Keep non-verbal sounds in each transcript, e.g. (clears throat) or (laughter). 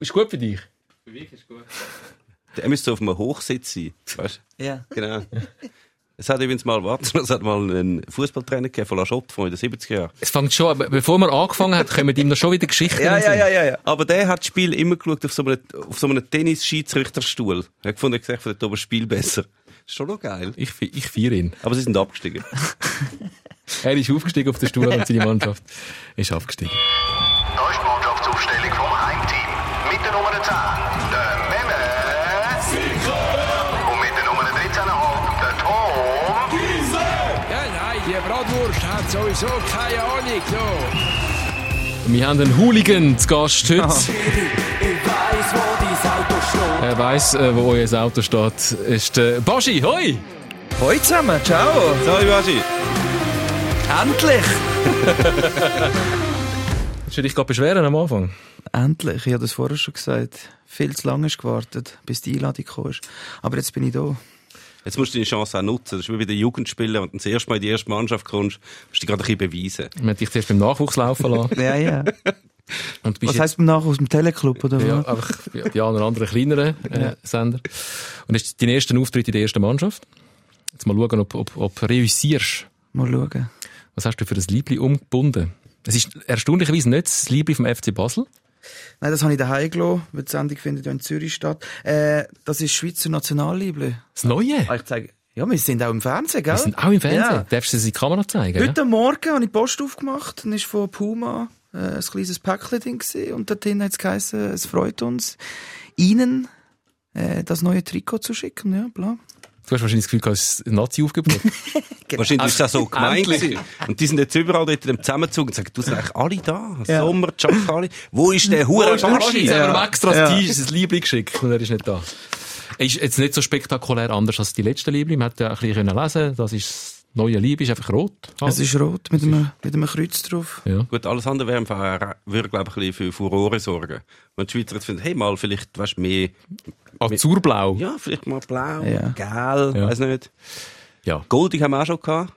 Ist gut für dich? Für mich ist gut. Der (laughs) müsste auf einem Hochsitz sein. Weißt du? Ja. Genau. Es hat übrigens mal, warte, es hat mal einen Fußballtrainer gegeben von La Chotte von in den 70er Jahren. Es fängt schon, bevor wir angefangen haben, kommen ihm noch schon wieder Geschichten. Ja, ja, ja, ja, ja. Aber der hat das Spiel immer geschaut auf so einem, auf so einem Tennis-Schiedsrichterstuhl. Er hat gefunden, er gesagt, von das Spiel besser. ist schon noch geil. Ich, ich feiere ihn. Aber sie sind abgestiegen. (laughs) Er ist aufgestiegen auf den Stuhl und seine Mannschaft ist abgestiegen. Der Nummer 10, der Memme. Und mit der Nummer 13,5, der Tom. Ja, nein, die Bratwurst hat sowieso keine Ahnung. So. Wir haben einen Hooligan zu Gast heute. Er weiss, äh, wo euer Auto steht. Ist der Baschi, hoi! Hoi zusammen, ciao. So, Iwashi. Endlich. (laughs) Hast du dich gerade beschweren am Anfang? Endlich, ich habe das vorher schon gesagt. Viel zu lange ist gewartet, bis die Einladung kam. Aber jetzt bin ich da. Jetzt musst du deine Chance auch nutzen. Das ist wie bei den Jugendspielern. Wenn du das erste Mal in die erste Mannschaft kommst, musst du dich gerade ein bisschen beweisen. Wir haben dich zuerst beim Nachwuchs laufen lassen. (laughs) Ja, ja. Und Was heisst beim Nachhaus? Im Teleclub, oder ja, was? einfach bei allen anderen kleineren äh, Sender. Und das ist dein erster Auftritt in der ersten Mannschaft. Jetzt mal schauen, ob, ob, ob du reüssierst. Mal schauen. Was hast du für ein Liebling umgebunden? Es ist erstaunlicherweise nicht das Liebling vom FC Basel. Nein, das habe ich daheim gelassen, weil die Sendung findet ja in Zürich statt. Äh, das ist Schweizer Nationalliebling. Das Neue? Ah, ich zeige, ja, wir sind auch im Fernsehen, gell? Wir sind auch im Fernsehen. Ja. Darfst du es in die Kamera zeigen? Heute Morgen habe ich die Post aufgemacht, dann ist von Puma äh, ein kleines Päckchen drin und dort hat es geheißen, es freut uns, Ihnen äh, das neue Trikot zu schicken, ja, bla. Du hast wahrscheinlich das Gefühl, du hast ein Nazi-Aufgebot. (laughs) Wahrscheinlich ist das so gemeint. Und die sind jetzt überall dort in dem Zusammenzug und sagen, du sind eigentlich alle da. Ja. Sommer, alle. Wo ist der Hure Jetzt haben wir Ja. extra Ja. das T-Shirt, das Liebling geschickt und er ist nicht da. Er ist jetzt nicht so spektakulär anders als die letzten Liebling. Man hat ja ein bisschen können lesen das ist das neue Liebling, ist einfach rot. Es ist rot mit einem, mit einem Kreuz drauf. ja. Gut, alles andere wäre einfach, äh, würde, glaube ich, ein bisschen für Furore sorgen. Wenn die Schweizer jetzt finden, hey, mal, vielleicht, weißt du, mehr, Azurblau. ja, vielleicht mal blau, Ja. gel, Ja. weiß nicht. Ja. Goldig haben wir auch schon gehabt.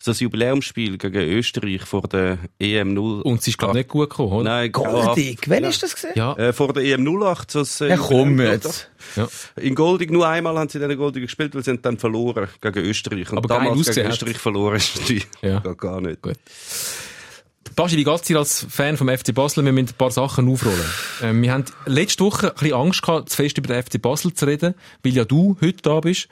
So ein Jubiläumsspiel gegen Österreich vor der EM 0. Und sie ist, glaube ich, nicht gut gekommen, oder? Nein. Goldig, wann ist das gesehen? Ja. Äh, vor der EM 08. So äh, Ja, komm jetzt. ja. In Goldig, nur einmal haben sie in Goldig gespielt, weil sie haben dann verloren gegen Österreich. Und Aber damals gegen. Österreich verloren ist (laughs) die Ja. gar, gar nicht. Gut. Baschi, wie geht's dir als Fan vom FC Basel? Wir müssen ein paar Sachen aufrollen. Ähm, wir haben letzte Woche ein bisschen Angst gehabt, zu fest über den FC Basel zu reden, weil ja du heute da bist.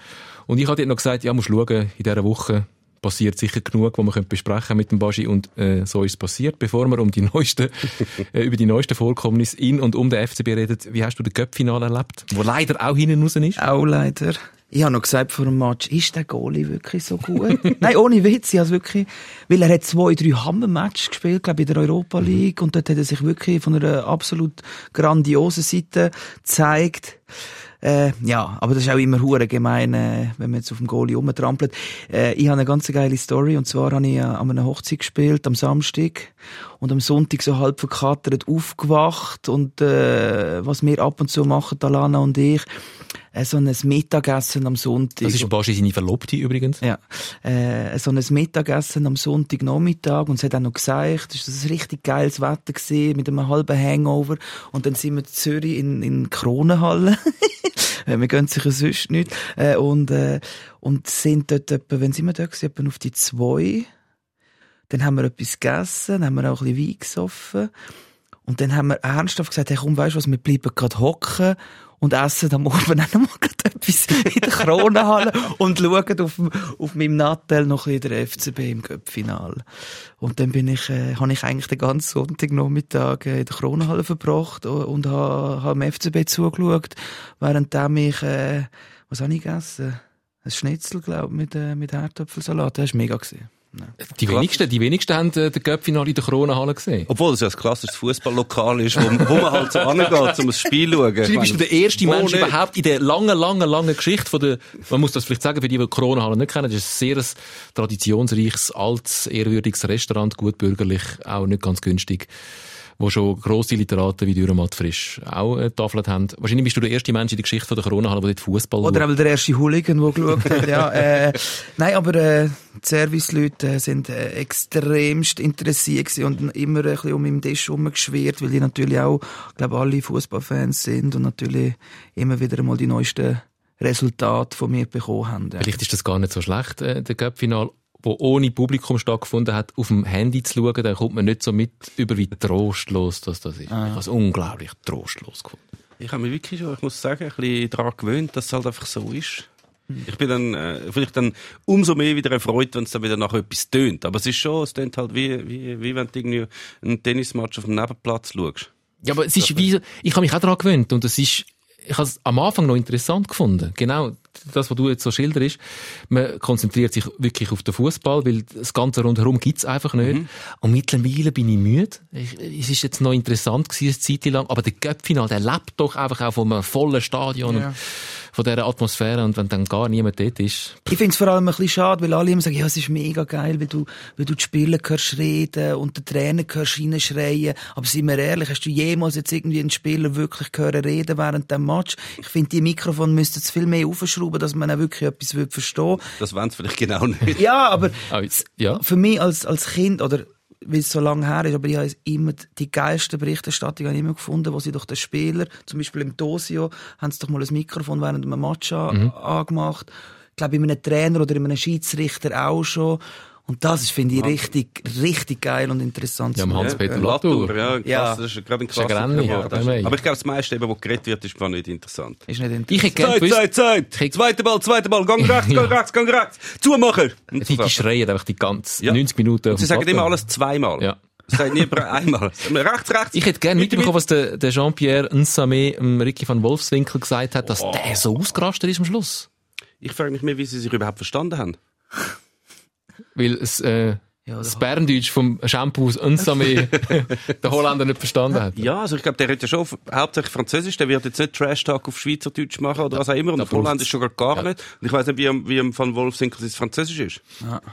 Und ich hatte dir noch gesagt, ja, musst schauen, in dieser Woche passiert sicher genug, was wir besprechen mit dem Baschi und äh, so ist es passiert. Bevor wir um die neuesten, (laughs) äh, über die neuesten Vorkommnisse in und um den FCB reden, wie hast du den Cup-Finale erlebt? Wo leider auch hinten raus ist. Auch leider. Ich habe noch gesagt vor dem Match, ist der Goalie wirklich so gut? (laughs) Nein, ohne Witz, ich has wirklich, weil er hat zwei, drei Hammer-Matches gespielt, glaube ich, in der Europa League, und dort hat er sich wirklich von einer absolut grandiosen Seite gezeigt. Äh, ja, aber das ist auch immer hure gemein, äh, wenn man jetzt auf dem Goalie rumtrampelt. Äh, ich habe eine ganz geile Story, und zwar habe ich äh, an einer Hochzeit gespielt, am Samstag, und am Sonntag so halb verkatert aufgewacht, und äh, was wir ab und zu machen, Alana und ich, so ein Mittagessen am Sonntag. Das ist Baschi seine Verlobte übrigens. Ja, äh, so ein Mittagessen am Sonntagnachmittag und es hat auch noch gesagt, es war ein richtig geiles Wetter gewesen, mit einem halben Hangover und dann sind wir in Zürich in, in Kronenhalle. (laughs) Äh, wir gehen sicher sonst nicht. Äh, und, äh, und sind dort etwa, wenn sind wir dort gewesen, etwa auf die zwei. Dann haben wir etwas gegessen, dann haben wir auch ein bisschen Wein gesoffen. Und dann haben wir ernsthaft gesagt, hey, komm, weißt du was, wir bleiben gerade hocken und essen am Abend auch (laughs) noch etwas in der Kronenhalle und schauen auf, auf meinem Nattel noch bisschen den FCB im Cup-Final. Und dann bin ich, äh, habe ich eigentlich den ganzen Sonntagnachmittag äh, in der Kronenhalle verbracht und, habe, habe dem FCB zugeschaut, während ich, äh, was habe ich gegessen? Ein Schnitzel, glaube ich, mit, äh, mit Herdöpfelsalat. Das war mega. Gewesen. Die wenigsten, die wenigsten haben äh, den Cup-Finale in der Corona-Halle gesehen. Obwohl es ja ein klassisches Fußballlokal ist, wo, wo man halt so angeht, um ein Spiel zu schauen. Du bist der erste Mensch nicht? überhaupt in der langen, langen, langen Geschichte von der, man muss das vielleicht sagen, für die, die Corona Halle nicht kennen, das ist ein sehr traditionsreiches, altes, ehrwürdiges Restaurant, gut bürgerlich, auch nicht ganz günstig. Wo schon grosse Literaten wie Dürrematt Frisch auch äh, Tafeln haben. Wahrscheinlich bist du der erste Mensch in der Geschichte von der Corona-Halle, der dort Fußball Oder auch der erste Hooligan, der geschaut hat. Ja, (laughs) äh, nein, aber äh, die Serviceleute sind äh, extremst interessiert und immer ein bisschen um im Tisch herumgeschwirrt, weil die natürlich auch, glaube alle Fußballfans sind und natürlich immer wieder einmal die neuesten Resultate von mir bekommen haben. Ja. Vielleicht ist das gar nicht so schlecht, äh, der Cup-Final, wo ohne Publikum stattgefunden hat, auf dem Handy zu schauen, dann kommt man nicht so mit über, wie trostlos das, das ist. Ah. Ich habe es unglaublich trostlos gefunden. Ich habe mich wirklich schon, ich muss sagen, ein bisschen daran gewöhnt, dass es halt einfach so ist. Ich bin dann äh, vielleicht dann umso mehr wieder erfreut, wenn es dann wieder nach etwas tönt. Aber es ist schon, es tönt halt wie, wie, wie wenn du irgendwie einen Tennismatch auf dem Nebenplatz schaust. Ja, aber es ist wie, ich habe mich auch daran gewöhnt und es ist, ich habe es am Anfang noch interessant gefunden. Genau das, was du jetzt so schilderst. Man konzentriert sich wirklich auf den Fußball, weil das Ganze rundherum gibt's einfach nicht. Und mittlerweile bin ich müde. Ich, es ist jetzt noch interessant gewesen, eine Zeit lang, aber der Göppfinal, der lebt doch einfach auch von einem vollen Stadion Ja. Von dieser Atmosphäre und wenn dann gar niemand dort ist. Ich finde es vor allem ein bisschen schade, weil alle immer sagen, ja, es ist mega geil, weil du, weil du die Spieler hörst reden und den Trainer hörst reinschreien. Aber sind wir ehrlich, hast du jemals jetzt irgendwie einen Spieler wirklich gehört reden während dem Match? Ich finde, die Mikrofon müssten es viel mehr aufschrauben, dass man auch wirklich etwas verstehen Das wollen sie vielleicht genau nicht. Ja, aber (laughs) Ah, ja. für mich als, als Kind, oder weil es so lange her ist, aber ich habe immer die geilste Berichterstattung habe ich immer gefunden, wo sie doch den Spieler, zum Beispiel im Dosio, haben sie doch mal ein Mikrofon während einem Match an, angemacht. Ich glaube, bei einem Trainer oder in einem Schiedsrichter auch schon. Und das ist, finde ich, richtig, richtig geil und interessant. Ja, zu am. Hans-Peter Ja, Latour. Ja, Ja. das ist gerade ein ein Klassiker. Ja, der May. aber ich glaube, das meiste, eben, was geredet wird, ist gar nicht interessant. Ist nicht interessant. Ich hätte Zeit, gewusst, Zeit, Zeit! Krieg- Zweiter Ball, zweiter Ball, gang rechts, Ja. (laughs) gang rechts, gang rechts! Und so die Sachen. schreien einfach die ganze Ja. 90 Minuten. Und sie sagen immer alles zweimal. Ja. Sie sagen nie einmal. (laughs) rechts, rechts. Ich hätte gerne mitbekommen, was der, der Jean-Pierre Nsame dem Ricky van Wolfswinkel gesagt hat, dass Oh. der so ausgerastet ist am Schluss. Ich frage mich mehr, wie sie sich überhaupt verstanden haben. Weil es, äh, Ja, das Berndeutsch vom Shampoo Nsame (laughs) der Holländer nicht verstanden hat. Ja, also ich glaube, der redet ja schon hauptsächlich Französisch, der wird jetzt nicht Trash-Talk auf Schweizerdeutsch machen oder was auch immer. Und auf Holländisch schon gar, ja. nicht. Und ich weiß nicht, wie, am- wie Van Wolfsinkel sein Französisch ist.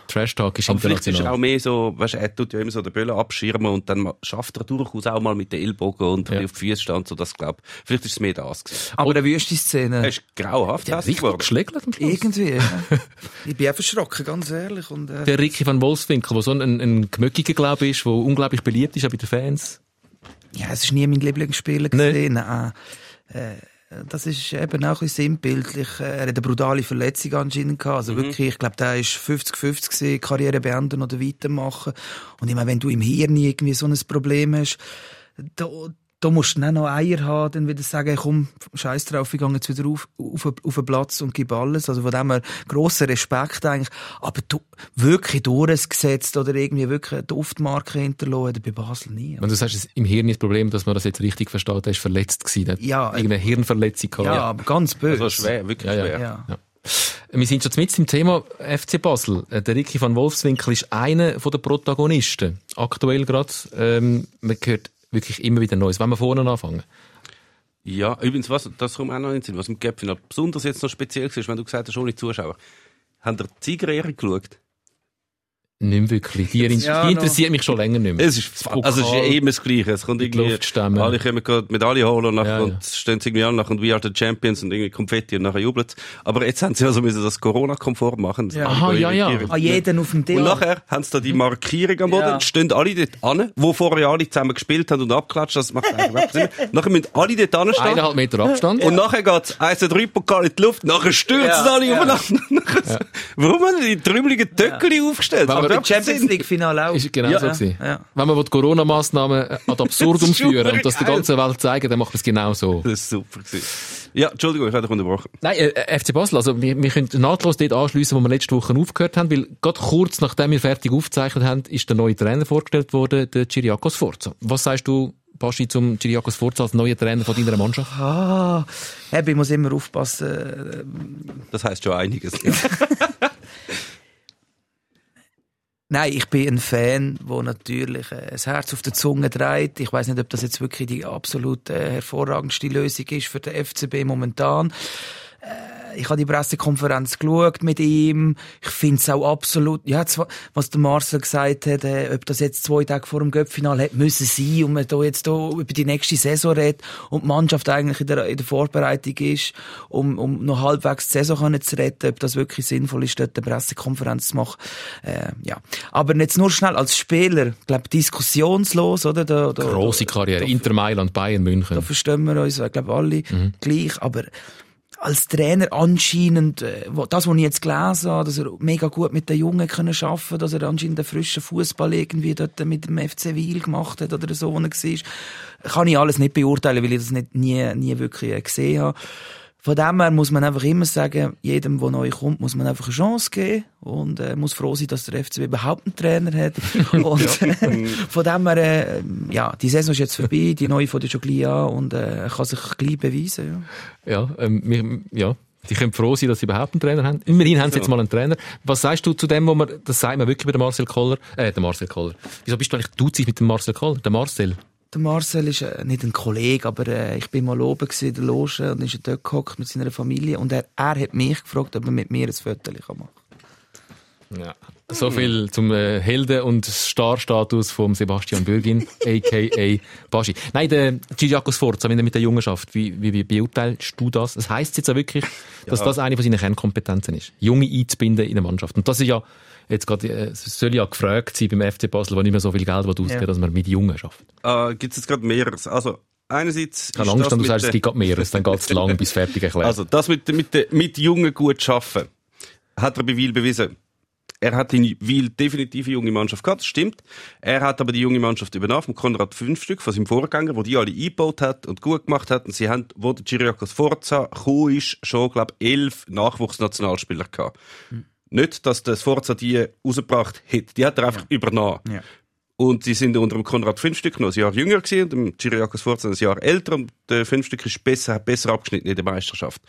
Trash Talk ist Aber vielleicht ist er auch mehr so, weißt, du, er tut ja immer so den Böllen abschirmen und dann schafft er durchaus auch mal mit den Ellbogen und Ja. auf die Füße stand, so das glaub. Vielleicht ist es mehr das gewesen. Aber eine Er Wüste-Szene. ist grauhaft Ja, hässlich geworden. Irgendwie. ja. (laughs) ich bin auch verschrocken, ganz ehrlich. Und, äh, Der Ricky van Wolfswinkel, der so ein, ein, gemöckiger, glaube ich, ist, der unglaublich beliebt ist auch bei den Fans. Ja, es ist nie mein Lieblingsspieler gesehen. Nein. Äh, das ist eben auch ein bisschen sinnbildlich. Äh, Er hat eine brutale Verletzung anscheinend gehabt. Also wirklich, ich glaube, der ist 50-50 gewesen, Karriere beenden oder weitermachen. Und ich meine, wenn du im Hirn irgendwie so ein Problem hast, da, da musst du dann noch Eier haben, dann wieder sagen, komm, scheiß drauf, ich gehe jetzt wieder auf, auf, auf den Platz und gib alles. Also von dem her grosser Respekt eigentlich. Aber du, wirklich durchgesetzt oder irgendwie wirklich eine Duftmarke hinterlassen, er bei Basel nie. Wenn du sagst, im Hirn ist das Problem, dass man das jetzt richtig versteht, er ist verletzt gewesen. Hat Ja, äh, irgendeine Hirnverletzung gehabt. Ja, aber ganz böse. Also schwer, wirklich Ja, ja. schwer. Ja. Ja. Wir sind schon mit im Thema FC Basel. Äh, Der Ricky van Wolfswinkel ist einer der Protagonisten. Aktuell gerade. Ähm, man hört wirklich immer wieder Neues. Wenn wir vorne anfangen. Ja, übrigens, was, das kommt auch noch in den Sinn, was im Gapfinal besonders jetzt noch speziell ist, wenn du gesagt hast, ohne Zuschauer. Haben der Siegerehrung geschaut? Nicht wirklich. Die, die Ja, interessiert mich schon länger nicht mehr. Es ist, also es ist ja immer das Gleiche. Es kommt Die irgendwie, alle kommen gerade Medaille holen und, nachher Ja, ja. stehen sie irgendwie an nachher und We are the Champions und irgendwie Konfetti und nachher jubeln. Aber jetzt haben sie also müssen das Corona-konform machen. Ja. Aha, ja, ja. An jeden auf dem Deal. Und nachher haben sie da die Markierung am Boden, Ja. stehen alle dort an, wo vorher alle zusammen gespielt haben und abklatscht, das macht eigentlich Sinn. Nachher müssen alle dort anstehen. Eineinhalb Meter Abstand. Und nachher geht's 1, 2, 3 Pokal in die Luft, nachher stürzen Ja, alle ja. aufeinander. (laughs) Warum haben die trümmeligen Töckeli aufgestellt? Aber Im Champions Sinn. League Finale auch. Ist genau Ja, so gewesen. ja. Wenn man die Corona-Massnahmen ad absurdum Das (laughs) ist führen und das der ganzen Welt zeigen, dann macht man es genau so. Das ist super gewesen. Ja, Entschuldigung, ich habe dich unterbrochen. Nein, äh, FC Basel, also wir, wir können nahtlos dort anschliessen, wo wir letzte Woche aufgehört haben, weil gerade kurz nachdem wir fertig aufgezeichnet haben, ist der neue Trainer vorgestellt worden, der Chiriakos Forza. Was sagst du, Baschi, zum Chiriakos Forza als neuer Trainer von deiner Mannschaft? Ah, ich muss immer aufpassen. Das heisst schon einiges. (laughs) Nein, ich bin ein Fan, wo natürlich äh, das Herz auf der Zunge dreht. Ich weiß nicht, ob das jetzt wirklich die absolut äh, hervorragendste Lösung ist für den FCB momentan. Äh, ich habe die Pressekonferenz geschaut mit ihm. Ich finde es auch absolut, ja, was der Marcel gesagt hat, äh, ob das jetzt zwei Tage vor dem Göppfinal hätte müssen sein und man da jetzt da über die nächste Saison redet und die Mannschaft eigentlich in der, in der Vorbereitung ist, um, um noch halbwegs die Saison können zu retten, ob das wirklich sinnvoll ist, dort eine Pressekonferenz zu machen. Äh, ja. Aber jetzt nur schnell als Spieler, ich glaube, diskussionslos, oder? Da, da, Grosse Karriere. da- Inter Mailand, Bayern München. da verstehen wir uns, ich glaube, alle gleich. Aber als Trainer anscheinend, äh, das, was ich jetzt gelesen habe, dass er mega gut mit den Jungen können arbeiten dass er anscheinend den frischen Fußball irgendwie dort mit dem FC Wiel gemacht hat oder so, wo er war, kann ich alles nicht beurteilen, weil ich das nicht, nie, nie wirklich äh, gesehen habe. Von dem her muss man einfach immer sagen, jedem, der neu kommt, muss man einfach eine Chance geben und äh, muss froh sein, dass der FCB überhaupt einen Trainer hat. (laughs) Und äh, von dem her, äh, ja, die Saison ist jetzt vorbei, die neue fängt schon gleich an und äh, kann sich gleich beweisen. Ja. Ja, ähm, wir, ja. Die können froh sein, dass sie überhaupt einen Trainer haben. Immerhin haben sie jetzt mal einen Trainer. Was sagst du zu dem, wo man, das sagt man wirklich bei dem Marcel Koller, äh, der Marcel Koller. Wieso bist du eigentlich dutzig mit dem Marcel Koller? Der Marcel. Der Marcel ist äh, nicht ein Kollege, aber äh, ich bin mal oben in der Loge und ist dort gehockt mit seiner Familie und er, er hat mich gefragt, ob er mit mir ein Foto machen kann. Ja. So viel zum äh, Helden- und Star-Status von Sebastian Bürgin, (laughs) a.k.a. Baschi. Nein, der Giriakos Sforza, wenn er mit der Jungen schafft, wie, wie, wie beurteilst du das? Das heisst jetzt auch wirklich, dass das eine von seinen Kernkompetenzen ist, Junge einzubinden in eine Mannschaft. Und das ist ja, jetzt gerade, äh, es soll ja gefragt sein beim FC Basel, wo nicht mehr so viel Geld ausgeht, Ja. dass man mit Jungen schafft. Äh, Gibt es jetzt gerade mehreres? Also, einerseits. Ich habe ist Angst, wenn du sagst, es gibt gerade mehreres, dann geht es (laughs) lang bis fertig erklärt. Also, das mit, mit, mit, mit Jungen gut schaffen, hat er bei Wiel bewiesen. Er hat in Wiel definitiv eine junge Mannschaft gehabt, das stimmt. Er hat aber die junge Mannschaft übernommen, von Konrad Fünfstück, von seinem Vorgänger, wo die alle eingebaut hat und gut gemacht hat. Und sie haben, wo der Chiriakos Forza gekommen ist, schon, glaube elf Nachwuchsnationalspieler gehabt. Nicht, dass der Forza die rausgebracht hätte. Die hat er einfach übernommen. Ja. Und sie sind unter dem Konrad Fünfstück noch ein Jahr jünger gewesen, und dem Chiriakos Forza ein Jahr älter, und der Fünfstück ist besser, hat besser abgeschnitten in der Meisterschaft.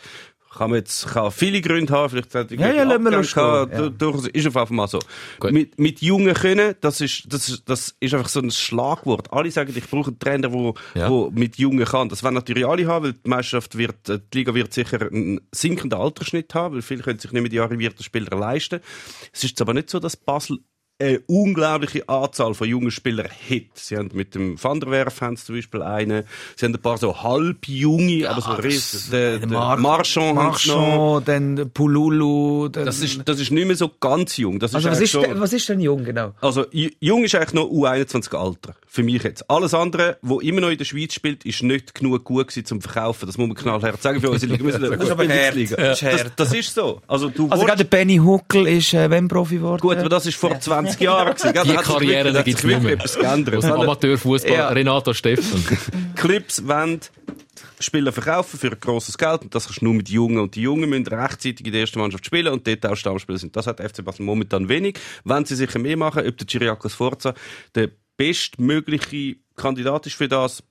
Kann man jetzt, kann viele Gründe haben, vielleicht hat Ja, ja, lassen wir gehabt, ja. du- durchaus, ist auf jeden Fall so. Gut. Mit, mit Jungen können, das ist, das ist, das ist einfach so ein Schlagwort. Alle sagen, ich brauche einen Trainer, der, Ja. wo mit Jungen kann. Das werden natürlich alle haben, weil die Meisterschaft wird, äh, die Liga wird sicher einen sinkenden Altersschnitt haben, weil viele können sich nicht mehr die arrivierten Spieler leisten. Es ist jetzt aber nicht so, dass Basel eine unglaubliche Anzahl von jungen Spielern hat. Sie haben mit dem Van der Werf haben zum Beispiel einen. Sie haben ein paar so halbjunge, aber so riesen. Der, der Mar- Marchand. Marchand, dann Pululu, dann... Das ist, das ist nicht mehr so ganz jung. Das also ist was ist, denn, was ist denn jung, genau? also, jung ist eigentlich noch U21 Alter. Für mich jetzt. Alles andere, wo immer noch in der Schweiz spielt, ist nicht genug gut gewesen zum Verkaufen. Das muss man knallhart sagen für unsere Liga. Sind eine ist aber hart. Bundesliga. Das ist Das, das ist so. Also, du Also gerade der Benny Huckel ist äh, wenn Profi geworden? Gut, aber das ist vor 20 Jahren gewesen. gell? Die hat sich Karriere wirklich- da hat sich wirklich etwas geändert. Aus Amateurfußball, Ja. Renato Steffen. (laughs) Clips wollen Spieler verkaufen für ein grosses Geld und das kannst du nur mit Jungen und die Jungen müssen rechtzeitig in der ersten Mannschaft spielen und dort auch Stammspieler sind. Das hat FC Basel momentan wenig. Wenn sie sicher mehr machen, ob der Chiriakos Forza der bestmögliche Kandidat ist für das,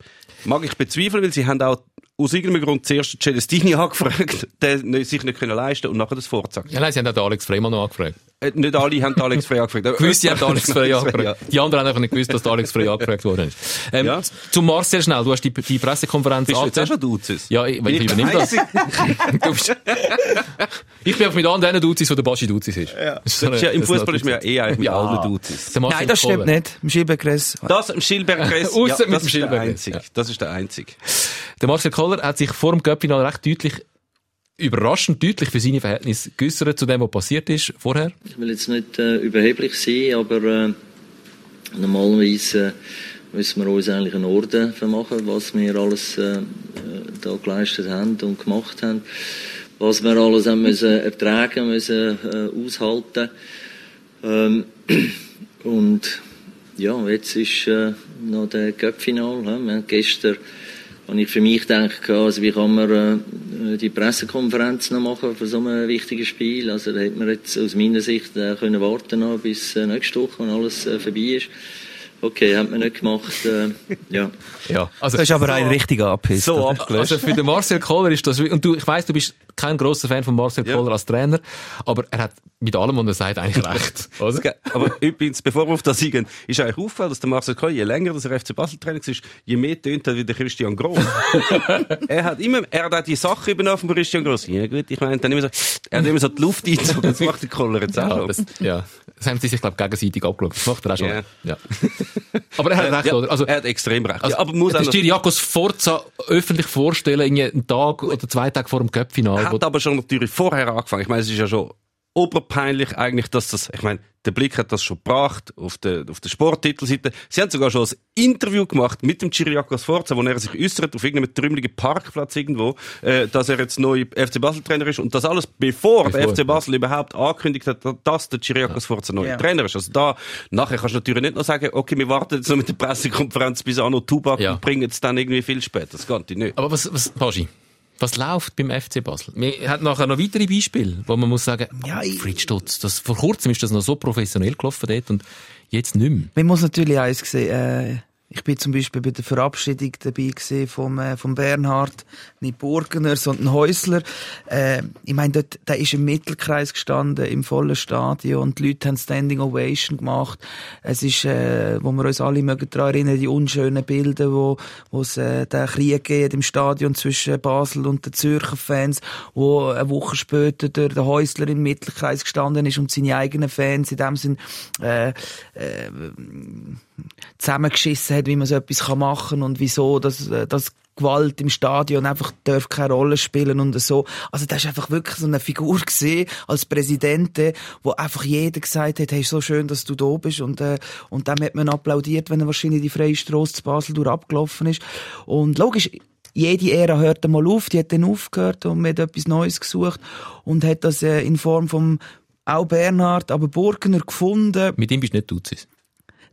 mag ich bezweifeln, weil sie haben auch aus irgendeinem Grund zuerst Celestini (laughs) angefragt, der sich nicht können leisten und nachher das Forza. Ja, nein, sie haben auch Alex Freymann noch angefragt. Äh, nicht alle haben Alex Frey angefragt. (laughs) Gewisse haben Alex Frey Ja. angefragt. Die anderen haben einfach nicht gewusst, dass Alex Frey angefragt worden ist. Ähm, Ja. Zu Marcel schnell, du hast die, die Pressekonferenz Bist du jetzt auch schon Duzis? Ja, ich, Bin ich ich der übernehme das. Einzige? Du bist- ich bin einfach mit anderen Duzis, wo der Baschi Duzis ist. Ja. Ist so ja, Im Fußball ist man ja eh eigentlich mit Ja. allen Duzis. Nein, das stimmt nicht. Im Schiebegress. Das im Schilberg-Kress, Ausser (laughs) ja, mit dem ja. Das ist der einzige. Der Marcel Koller hat sich vor dem Göppfinal recht deutlich, überraschend deutlich für seine Verhältnisse geäussert zu dem, was passiert ist vorher. Ich will jetzt nicht äh, überheblich sein, aber äh, normalerweise äh, müssen wir uns eigentlich einen Orden vermachen, was wir alles äh, äh, da geleistet haben und gemacht haben, was wir alles haben müssen ertragen, müssen äh, aushalten. Ähm, (clears throat) und ja, jetzt ist äh, noch der Cup-Final. Wir haben gestern habe ich für mich gedacht, also wie kann man äh, die Pressekonferenz noch machen für so ein wichtiges Spiel. Also da hätte man jetzt aus meiner Sicht äh, können warten noch bis äh, nächste Woche, wenn alles äh, vorbei ist. Okay, hat man nicht gemacht, äh, ja. Ja, also, Das ist aber ein richtiger Abhiss. So. Also für den Marcel Koller ist das, und du, ich weiss, du bist kein grosser Fan von Marcel Ja. Koller als Trainer, aber er hat mit allem, was er sagt, eigentlich (laughs) recht. Oder? Aber übrigens, bevor wir auf das eingehen, ist eigentlich aufgefallen, dass der Marcel Kohl, je länger dass er FC Basel Trainer ist, je mehr tönt er wie der Christian Gross. (laughs) er hat immer, er hat auch die Sache übernommen von Christian Gross. Ja gut, ich meine, dann immer so, er hat immer so die Luft eingezogen, das macht der Koller jetzt auch Ja, das, ja. Das haben sie sich, glaube ich, gegenseitig abgeschaut. Das macht er auch schon. Ja. Ja. (laughs) Aber er hat recht, Ja, oder? Also, er hat extrem recht. also ja, aber muss auch Forza öffentlich vorstellen, irgendwie einen Tag oder zwei Tage vor dem Cup-Final. wo- hat aber schon natürlich vorher angefangen. Ich meine, es ist ja schon oberpeinlich eigentlich, dass das, ich meine, der Blick hat das schon gebracht auf der, auf der Sporttitelseite. Sie haben sogar schon ein Interview gemacht mit dem Chiriakos Forza, wo er sich äußert auf irgendeinem trümmeligen Parkplatz irgendwo, äh, dass er jetzt neu FC Basel Trainer ist und das alles bevor, der Bevor, FC Basel überhaupt angekündigt hat, dass der Chiriakos Forza neuer Ja. Trainer ist. Also da, nachher kannst du natürlich nicht noch sagen, okay, wir warten jetzt noch mit der Pressekonferenz bis Anno Tubak Ja. und bringen es dann irgendwie viel später. Das geht nicht. Aber was, was, Pagi, was läuft beim FC Basel? Wir haben nachher noch weitere Beispiele, wo man muss sagen, Ja, ich- Fritz Stutz, das, vor kurzem ist das noch so professionell gelaufen dort und jetzt nicht mehr. Man muss natürlich eins sehen, äh, ich bin zum Beispiel bei der Verabschiedung dabei gewesen vom, äh, vom Bernhard, nicht Burgener, sondern Häusler. Äh, ich meine, dort, der ist im Mittelkreis gestanden, im vollen Stadion, und die Leute haben Standing Ovation gemacht. Es ist, äh, wo wir uns alle mögen daran erinnern, die unschönen Bilder, wo, wo es, äh, den Krieg geht im Stadion zwischen Basel und den Zürcher Fans, wo eine Woche später der, der Häusler im Mittelkreis gestanden ist und seine eigenen Fans in dem Sinn, äh, äh, zusammengeschissen hat, wie man so etwas kann machen und wieso, dass, äh, dass Gewalt im Stadion einfach darf keine Rolle spielen und so. Also das ist einfach wirklich so eine Figur gesehen als Präsident, äh, wo einfach jeder gesagt hat, hey, so schön, dass du da bist und äh, und dem hat man applaudiert, wenn er wahrscheinlich die freie Strasse zu Basel durch abgelaufen ist. Und logisch, jede Ära hört einmal auf, die hat dann aufgehört und man hat etwas Neues gesucht und hat das äh, in Form vom auch Bernhard, aber Burgener gefunden. Mit ihm bist du nicht Duzis.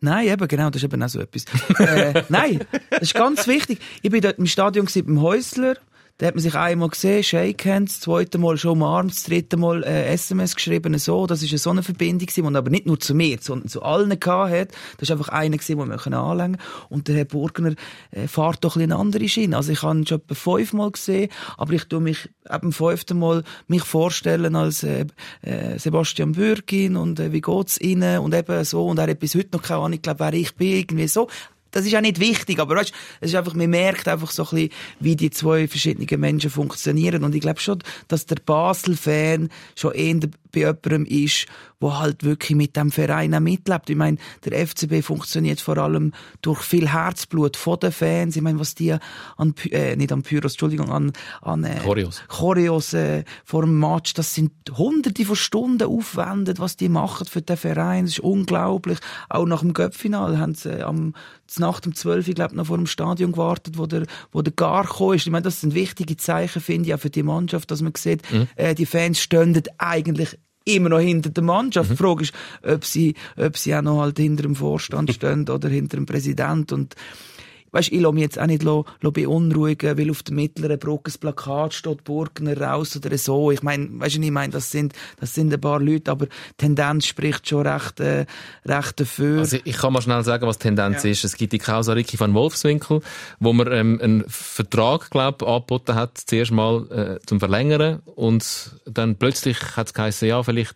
Nein, eben, genau, das ist eben auch so etwas. äh, nein, das ist ganz wichtig. Ich bin dort im Stadion gewesen, beim Häusler. Da hat man sich einmal gesehen, Shake Hands, das zweite Mal schon umarmt, das dritte Mal äh, SMS geschrieben, so. Das ist eine so eine Verbindung gewesen, die aber nicht nur zu mir, sondern zu allen gehabt hat. Das ist einfach einer gewesen, den wir anlängen Und der Herr Burgner äh, fährt doch ein bisschen andere Schiene. Also ich habe ihn schon etwa fünfmal gesehen, aber ich tue mich eben fünften Mal mich vorstellen als äh, äh, Sebastian Bürgin und äh, wie geht's Ihnen und eben so. Und er hat bis heute noch keine Ahnung, ich glaube, wer ich bin, irgendwie so. Das ist auch nicht wichtig, aber weißt, es ist einfach, man merkt einfach so ein bisschen, wie die zwei verschiedenen Menschen funktionieren. Und ich glaube schon, dass der Basel-Fan schon eher bei jemandem ist, wo halt wirklich mit dem Verein auch mitlebt. Ich meine, der FCB funktioniert vor allem durch viel Herzblut von den Fans. Ich meine, was die an, äh, nicht an Pyros, Entschuldigung, an, an äh, Choreos. Choreos äh, vor dem Match, das sind hunderte von Stunden aufwendet, was die machen für den Verein. Das ist unglaublich. Auch nach dem Göppfinal haben sie äh, am Nacht um 12 Uhr, glaub, noch vor dem Stadion gewartet, wo der, wo der Gar gekommen ist. Ich meine, das sind wichtige Zeichen, finde ich, auch für die Mannschaft, dass man sieht, äh, die Fans stehen eigentlich immer noch hinter der Mannschaft. Die Frage ist, ob sie, ob sie auch noch halt hinter dem Vorstand (laughs) stehen oder hinter dem Präsident und Weißt, ich lasse mich jetzt auch nicht lo, lo beunruhigen, weil auf der mittleren Brücke ein Plakat steht, Burgner raus oder so. Ich meine, weißt du, ich meine, das sind, das sind ein paar Leute, aber die Tendenz spricht schon recht, äh, recht dafür. Also ich kann mal schnell sagen, was die Tendenz ist. Es gibt die Causa Ricky van Wolfswinkel, wo man ähm, einen Vertrag, glaub, angeboten hat, zuerst mal äh, zum Verlängern und dann plötzlich hat es geheißen, ja, vielleicht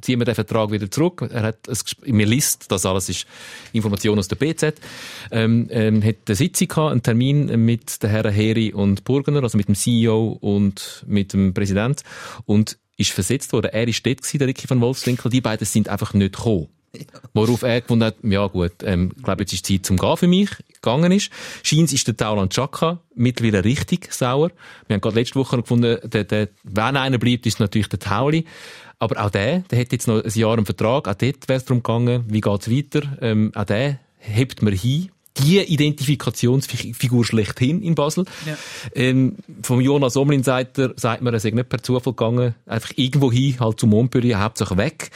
ziehen wir den Vertrag wieder zurück. Er hat mir List, das alles ist Information aus der BZ, ähm, ähm, hat eine Sitzung gehabt, einen Termin mit den Herren Heri und Burgener, also mit dem CEO und mit dem Präsident und ist versetzt worden. Er ist dort gewesen, der Ricky van Wolfswinkel. Die beiden sind einfach nicht gekommen. (laughs) Worauf er gefunden hat, ja gut, ähm, ich glaube, jetzt ist Zeit zum Gehen für mich, gegangen ist. Scheins ist der Tauland Chaka mittlerweile richtig sauer. Wir haben gerade letzte Woche gefunden, der, der, wenn einer bleibt, ist natürlich der Tauli. Aber auch der, der hat jetzt noch ein Jahr einen Vertrag, auch dort wäre es darum gegangen, wie geht's weiter. Ähm, auch der hebt man hin. Die Identifikationsfigur schlechthin in Basel. Ja. Ähm, vom Jonas Omlin sagt, er, sagt man, er sei nicht per Zufall gegangen, einfach irgendwo hin, halt zum Montpellier, Hauptsache weg.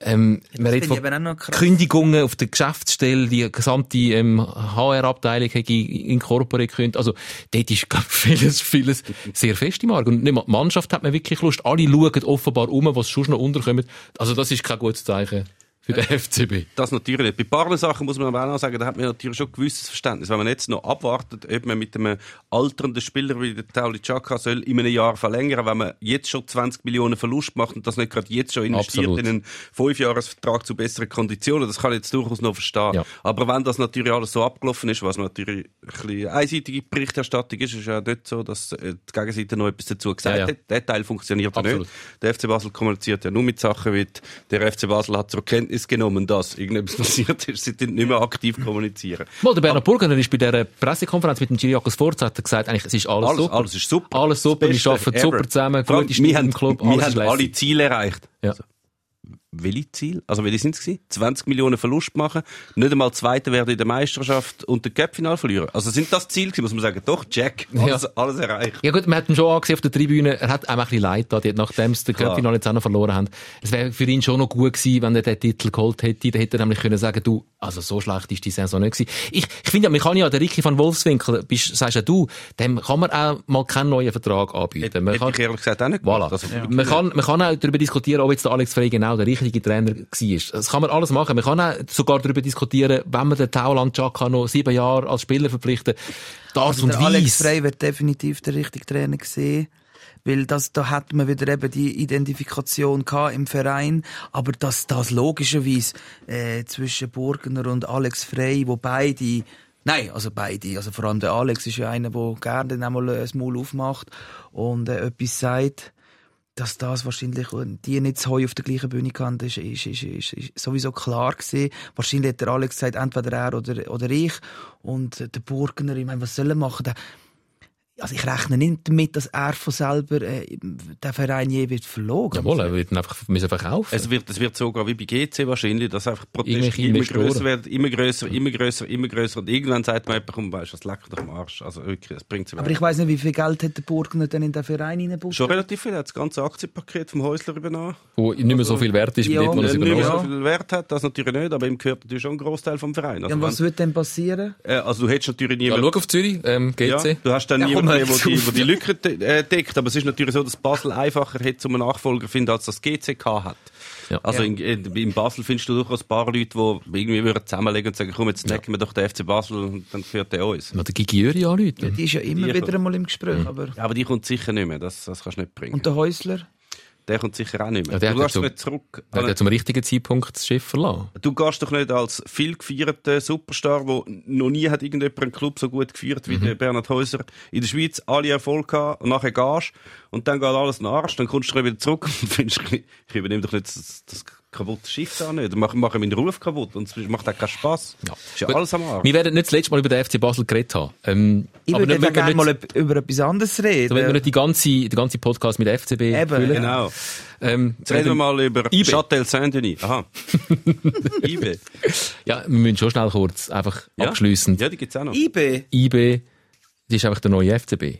Ähm, man redet von. Kündigungen auf der Geschäftsstelle, die gesamte ähm, HR-Abteilung hätte inkorporiert können. Also dort ist glaub, vieles, vieles sehr fest im Argen. Und nicht mal die Mannschaft hat man wirklich Lust. Alle schauen offenbar um, was schon noch unterkommt. Also das ist kein gutes Zeichen für den FCB. Das natürlich nicht. Bei ein paar Sachen muss man aber auch noch sagen, da hat man natürlich schon ein gewisses Verständnis. Wenn man jetzt noch abwartet, ob man mit einem alternden Spieler wie der Tauli Chaka soll in einem Jahr verlängern, wenn man jetzt schon 20 Millionen Verlust macht und das nicht gerade jetzt schon investiert Absolut. in einen Fünfjahresvertrag zu besseren Konditionen, das kann ich jetzt durchaus noch verstehen. Ja. Aber wenn das natürlich alles so abgelaufen ist, was natürlich ein bisschen einseitige Berichterstattung ist, ist es ja nicht so, dass äh, die Gegenseite noch etwas dazu gesagt Ja, ja. hat. Der Teil funktioniert ja nicht. Der FC Basel kommuniziert ja nur mit Sachen wie, der FC Basel hat zur Kenntnis genommen, dass irgendetwas (laughs) passiert ist. Sie nicht mehr aktiv kommunizieren. Mal, der Bernhard Burgener ist bei dieser Pressekonferenz mit dem Giriakos Forza hat gesagt, eigentlich, es ist alles, Alles, super. alles ist super. Alles super, wir arbeiten super ever. zusammen, gute Stimmung wir haben, im Club, wir alles ist haben alle Ziele erreicht. Ja. Also, welche Ziele? Also, welche sind es gewesen? 20 Millionen Verlust machen, nicht einmal Zweiter werden in der Meisterschaft und den Cup-Final verlieren. Also, sind das Ziele gewesen, muss man sagen? Doch, Jack, alles, Ja. alles erreicht. Ja gut, man hat ihn schon angesehen auf der Tribüne, er hat auch ein bisschen leid da, nachdem sie den. Cup-Final jetzt auch noch verloren haben. Es wäre für ihn schon noch gut gewesen, wenn er den Titel geholt hätte, dann hätte er nämlich können sagen, du, also so schlecht ist die Saison nicht gewesen. Ich, ich finde ja, man kann ja, der Ricky van Wolfswinkel, bist, sagst ja du, dem kann man auch mal keinen neuen Vertrag anbieten. Hätte, Man hätte kann, ich ehrlich gesagt auch nicht Voilà. Also, Man, kann, man kann auch darüber diskutieren, ob jetzt der Alex Frey genau der richtige Trainer war. Das kann man alles machen. Man kann auch sogar darüber diskutieren, wenn man den Tauland noch sieben Jahre als Spieler verpflichtet. Die Art Also und der Alex Weise. Frey wird definitiv der richtige Trainer gesehen. Weil das, da hat man wieder eben die Identifikation gehabt im Verein. Aber dass das logischerweise, äh, zwischen Burgener und Alex Frey, wo beide, nein, also beide, also vor allem der Alex ist ja einer, der gerne dann einmal ein Maul aufmacht und äh, etwas sagt, dass das wahrscheinlich die nicht zu auf der gleichen Bühne kann, ist, ist, ist, ist, sowieso klar gewesen. Wahrscheinlich hat der Alex gesagt, entweder er oder, oder ich. Und äh, der Burgener, ich meine, was soll er machen? Der, also ich rechne nicht damit, dass er von selber äh, den Verein je wird verloren. Jawohl, er wird ihn einfach müssen verkaufen. Es wird, es wird sogar wie bei GC wahrscheinlich, dass einfach Proteste immer größer werden, immer größer, immer größer, immer größer. Und irgendwann sagt man komm, weißt du, das leckt doch am Arsch. Also wirklich, das bringt Aber ich weiß nicht, wie viel Geld hat der Burgener denn in den Verein reingebucht? Schon relativ viel. Er hat das ganze Aktienpaket vom Häusler übernommen. wo nicht mehr so viel wert ist, wie Ja, dort, wo er es Äh, nicht mehr übernommen so viel Wert hat, das natürlich nicht, aber ihm gehört natürlich schon ein Großteil vom Verein. Also, Ja, und was wenn- wird denn passieren? äh, also du hättest natürlich Ja, niemanden, schau auf Zürich, ähm, ja, GC. du hast dann Ja, niemanden der hör die, wo die Lücke äh, deckt, aber es ist natürlich so, dass Basel einfacher hätte, zum einen Nachfolger zu finden, als das GCK hat. Ja. Also in, in, in Basel findest du durchaus ein paar Leute, die irgendwie würden zusammenlegen und sagen, komm, jetzt necken wir doch den FC Basel und dann führt der uns. Noch der Gigi Jöri anrufen. Die ist ja immer Die- wieder einmal im Gespräch. Aber Ja, aber die kommt sicher nicht mehr, das, das kannst du nicht bringen. und der Häusler? Der kommt sicher auch nicht mehr. Ja, der du gehst zum- nicht zurück. Er hat ja zum richtigen Zeitpunkt das Schiff verlassen. Du gehst doch nicht als viel gefeierter Superstar, der noch nie hat irgendjemand einen Club so gut gefeiert Mhm. wie der Bernhard Häuser in der Schweiz, alle Erfolg gehabt und nachher gehst und dann geht alles in den Arsch, dann kommst du wieder zurück (laughs) und findest, ich übernehme doch nicht das, das kaputte Schiff da nicht, mach, mach meinen Ruf kaputt und es macht auch keinen Spass. Ja. Ist ja Gut. alles am Arsch. Wir werden nicht das letzte Mal über den FC Basel geredet haben. Ähm, Ich aber würde nicht, gerne mal über etwas anderes reden. so wenn wir nicht die ganze, die ganze Podcast mit FCB Eben, füllen. Genau. Ähm, Jetzt reden wir mal über IB. Châtel Saint-Denis. Aha. (laughs) IB. Ja, wir müssen schon schnell kurz, einfach Ja? abschliessend. Ja, die gibt's auch noch. IB? IB, das ist einfach der neue FCB.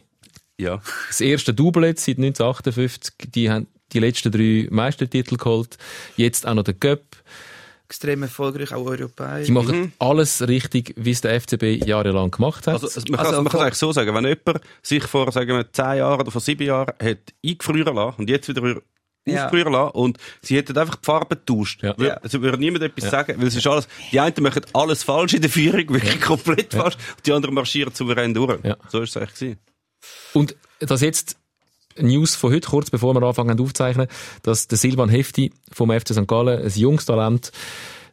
Ja. Das erste Double jetzt seit 1958, die haben die letzten drei Meistertitel geholt. Jetzt auch noch der Cup. Extrem erfolgreich, auch europäisch. Die machen alles richtig, wie es der FCB jahrelang gemacht hat. Also, es- man kann Also, es eigentlich so sagen, wenn jemand sich vor, sagen wir, zehn Jahren oder vor sieben Jahren hat eingefrieren lassen und jetzt wieder Ja. aufgefrieren lassen und sie hätten einfach die Farbe getauscht, Ja. würde, Ja. also würde niemand etwas sagen, weil es ist alles, die einen machen alles falsch in der Führung, wirklich komplett falsch, und die anderen marschieren souverän durch. Ja. So ist es eigentlich gewesen. Und das jetzt News von heute, kurz bevor wir anfangen aufzuzeichnen, dass der Silvan Hefti vom FC St. Gallen, ein junges Talent,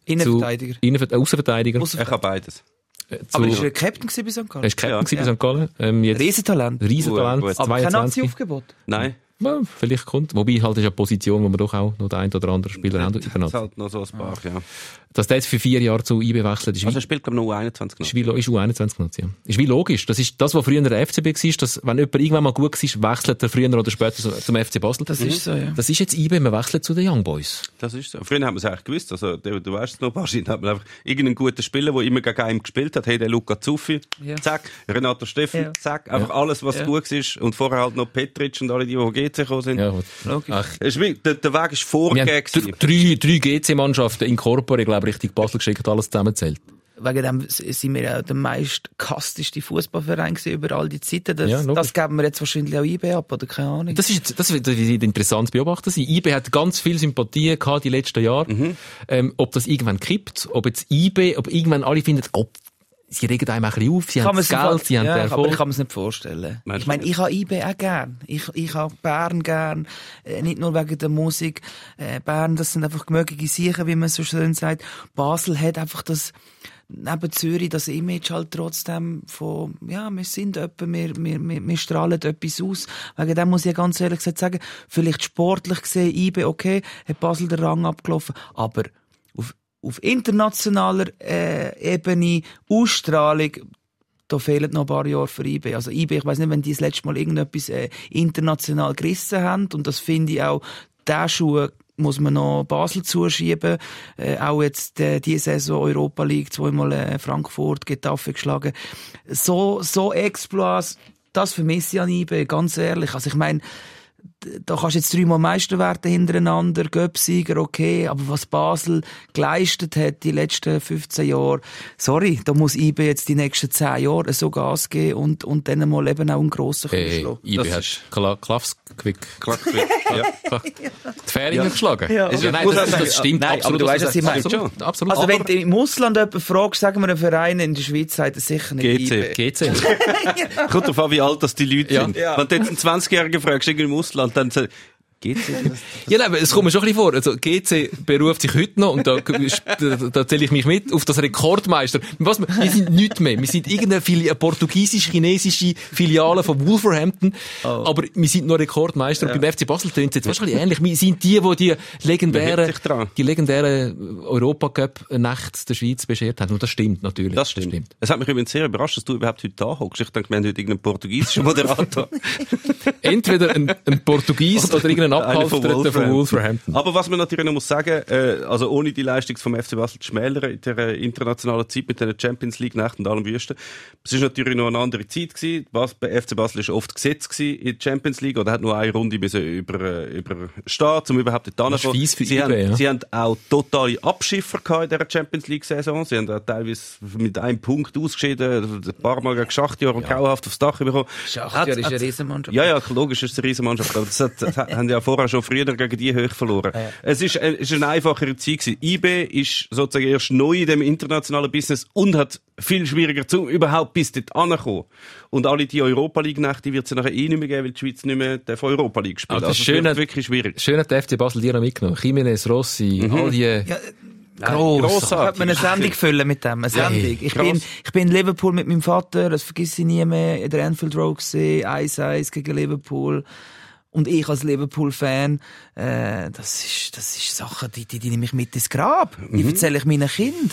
Innenverteidiger. Zu, Innenver- äh, Außenverteidiger. Er kann beides. äh, Aber ist er Captain gewesen bei St. er Gallen? ist Captain Ja. gewesen bei St. Gallen. Ähm, jetzt Riesentalent. Riesentalent, Gut, gut. Aber kein 22. Aktiaufgebot. Nein, Ja, vielleicht kommt. Wobei halt ist eine Position, wo man doch auch noch den einen oder anderen Spieler haben. das ist halt noch so ein paar, ja. Dass der jetzt für vier Jahre zu IB wechselt, ist wie Also er spielt, glaube ich, nur 21 noch. Ist wie, lo- ist U21 genutzt, ja. Ist wie logisch. Das ist das, was früher der FCB war, dass, wenn jemand irgendwann mal gut war, wechselt er früher oder später zu- zum FC Basel. Das ist so, ja. Das ist jetzt IB, man wechselt zu den Young Boys. Das ist so. Früher haben wir es eigentlich gewusst. Also, du, du weißt es noch, wahrscheinlich hat man einfach irgendeinen guten Spieler, der immer gegen einen gespielt hat. Hey, der Luca Zuffi, Ja. zack. Renato Steffen, Ja. zack. Einfach alles, was Ja. gut ist. Und vorher halt noch Petric und alle die, die GC gekommen sind. Ja, gut. Logisch. Ach, ist der, der Weg ist vorgegeben. dr- drei, drei GC-Mannschaften in Corpore, glaube ich, Richtung Basel geschickt, alles zusammenzählt. wegen dem sind wir ja der meist kasteste Fußballverein über all die Zeiten. Das, Ja, das geben wir jetzt wahrscheinlich auch IB ab, oder keine Ahnung. Das ist, das wird interessant zu beobachten sein. IB hat ganz viel Sympathie gehabt die letzten Jahre. Mhm. Ähm, ob das irgendwann kippt, ob jetzt IB, ob irgendwann alle finden, oh, sie regen einem ein bisschen auf, sie haben das Geld, sie haben ja, den aber Erfolg. ich kann mir es nicht vorstellen. Meinst ich meine, ich habe IB auch gern. Ich, ich habe Bern gern. Äh, nicht nur wegen der Musik. Äh, Bern, das sind einfach gemögliche Sachen, wie man so schön sagt. Basel hat einfach das, neben Zürich, das Image halt trotzdem von, ja, wir sind etwa, wir, wir, wir, wir strahlen etwas aus. Wegen dem muss ich ganz ehrlich gesagt sagen, vielleicht sportlich gesehen, IB, okay, hat Basel den Rang abgelaufen, aber auf, internationaler äh, Ebene, Ausstrahlung, da fehlen noch ein paar Jahre für IB. Also IB, ich weiß nicht, wenn die das letzte Mal irgendetwas äh, international gerissen haben und das finde ich auch, der Schuh muss man noch Basel zuschieben. Äh, auch jetzt äh, diese Saison Europa League, zweimal äh, Frankfurt, Getafe geschlagen. So, so Exploits, das vermisse ich an IB, ganz ehrlich. Also ich meine, da kannst du jetzt dreimal Meister werden hintereinander, Göpsieger, okay, aber was Basel geleistet hat die letzten 15 Jahre, sorry, da muss IB jetzt die nächsten 10 Jahre so Gas geben und, und dann mal eben auch einen grossen Hey, schlagen. IB Das hat Kla Klaffsquick. (laughs) ja. Die Fähringer geschlagen. Ja. Ja, nein, das, das stimmt nein, absolut. aber du weißt, was ich meine. Absolut, absolut. Also wenn du im Ausland jemanden fragst, sagen wir einen Verein in der Schweiz, sagt er sicher nicht GC. IB. GC. (laughs) Kommt darauf an, wie alt das die Leute Ja. sind. Ja. Wenn du jetzt einen 20-Jährigen fragst, irgendwie im Ausland, dann sagt dir? Ja, nein, aber es kommt mir schon ein bisschen vor. Also, GC beruft sich heute noch, und da, da, zähle ich mich mit, auf das Rekordmeister. Was, wir sind nichts mehr. Wir sind irgendeine Fili portugiesisch-chinesische Filiale von Wolverhampton. Aber wir sind noch Rekordmeister. Und beim FC Basel tönt es jetzt wahrscheinlich ähnlich. Wir sind die, die die legendären, die legendären Europacup-Nacht der Schweiz beschert haben. Und das stimmt natürlich. Das stimmt. Es hat mich übrigens sehr überrascht, dass du überhaupt heute da hockst. Ich denke, wir haben heute irgendeinen portugiesischen (laughs) Moderator. Entweder ein, ein Portugies oder irgendein Von Abgehalfterter von Wolverhampton. Aber was man natürlich noch muss sagen, äh, also ohne die Leistung vom FC Basel zu schmälern in der internationalen Zeit mit den Champions League Nachten und allem Wüsten, es ist natürlich noch eine andere Zeit gewesen. Was bei FC Basel ist oft gesetzt gewesen in der Champions League oder hat nur eine Runde müssen über äh, überstehen, um überhaupt dort hinzukommen. Sie IB, haben, ja. sie haben auch totale Abschiffer gehabt in dieser Champions League Saison. Sie haben auch teilweise mit einem Punkt ausgeschieden, ein paar Mal gegen Schachtjahr und grauhaft aufs Dach bekommen. Schachtjahr ist eine Riesenmannschaft. Ja, ja, logisch ist es eine Riesenmannschaft. Aber das, hat, das (laughs) haben ja vorher schon früher gegen die hoch verloren. Es ist, äh, ist eine einfachere Zeit gewesen. IB ist sozusagen erst neu in dem internationalen Business und hat viel schwieriger zu überhaupt bis dort ankommen. Und alle die Europa League Nächte wird es ja nachher eh nicht mehr geben, weil die Schweiz nicht mehr darf Europa League spielt. Das Also ist schön, wird hat- wirklich schwierig. Schön hat der FC Basel dir noch mitgenommen. Jimenez, Rossi, all die... Ja, Gross. Könnte man eine Sendung füllen mit dem, eine Sendung. Ich krass. bin, ich bin in Liverpool mit meinem Vater, das vergesse ich nie mehr, in der Anfield Road gesehen, 1-1 gegen Liverpool. Und ich als Liverpool-Fan, äh, das ist, das ist Sachen, die, die, die nehme ich mit ins Grab. Die erzähle ich meinen Kindern.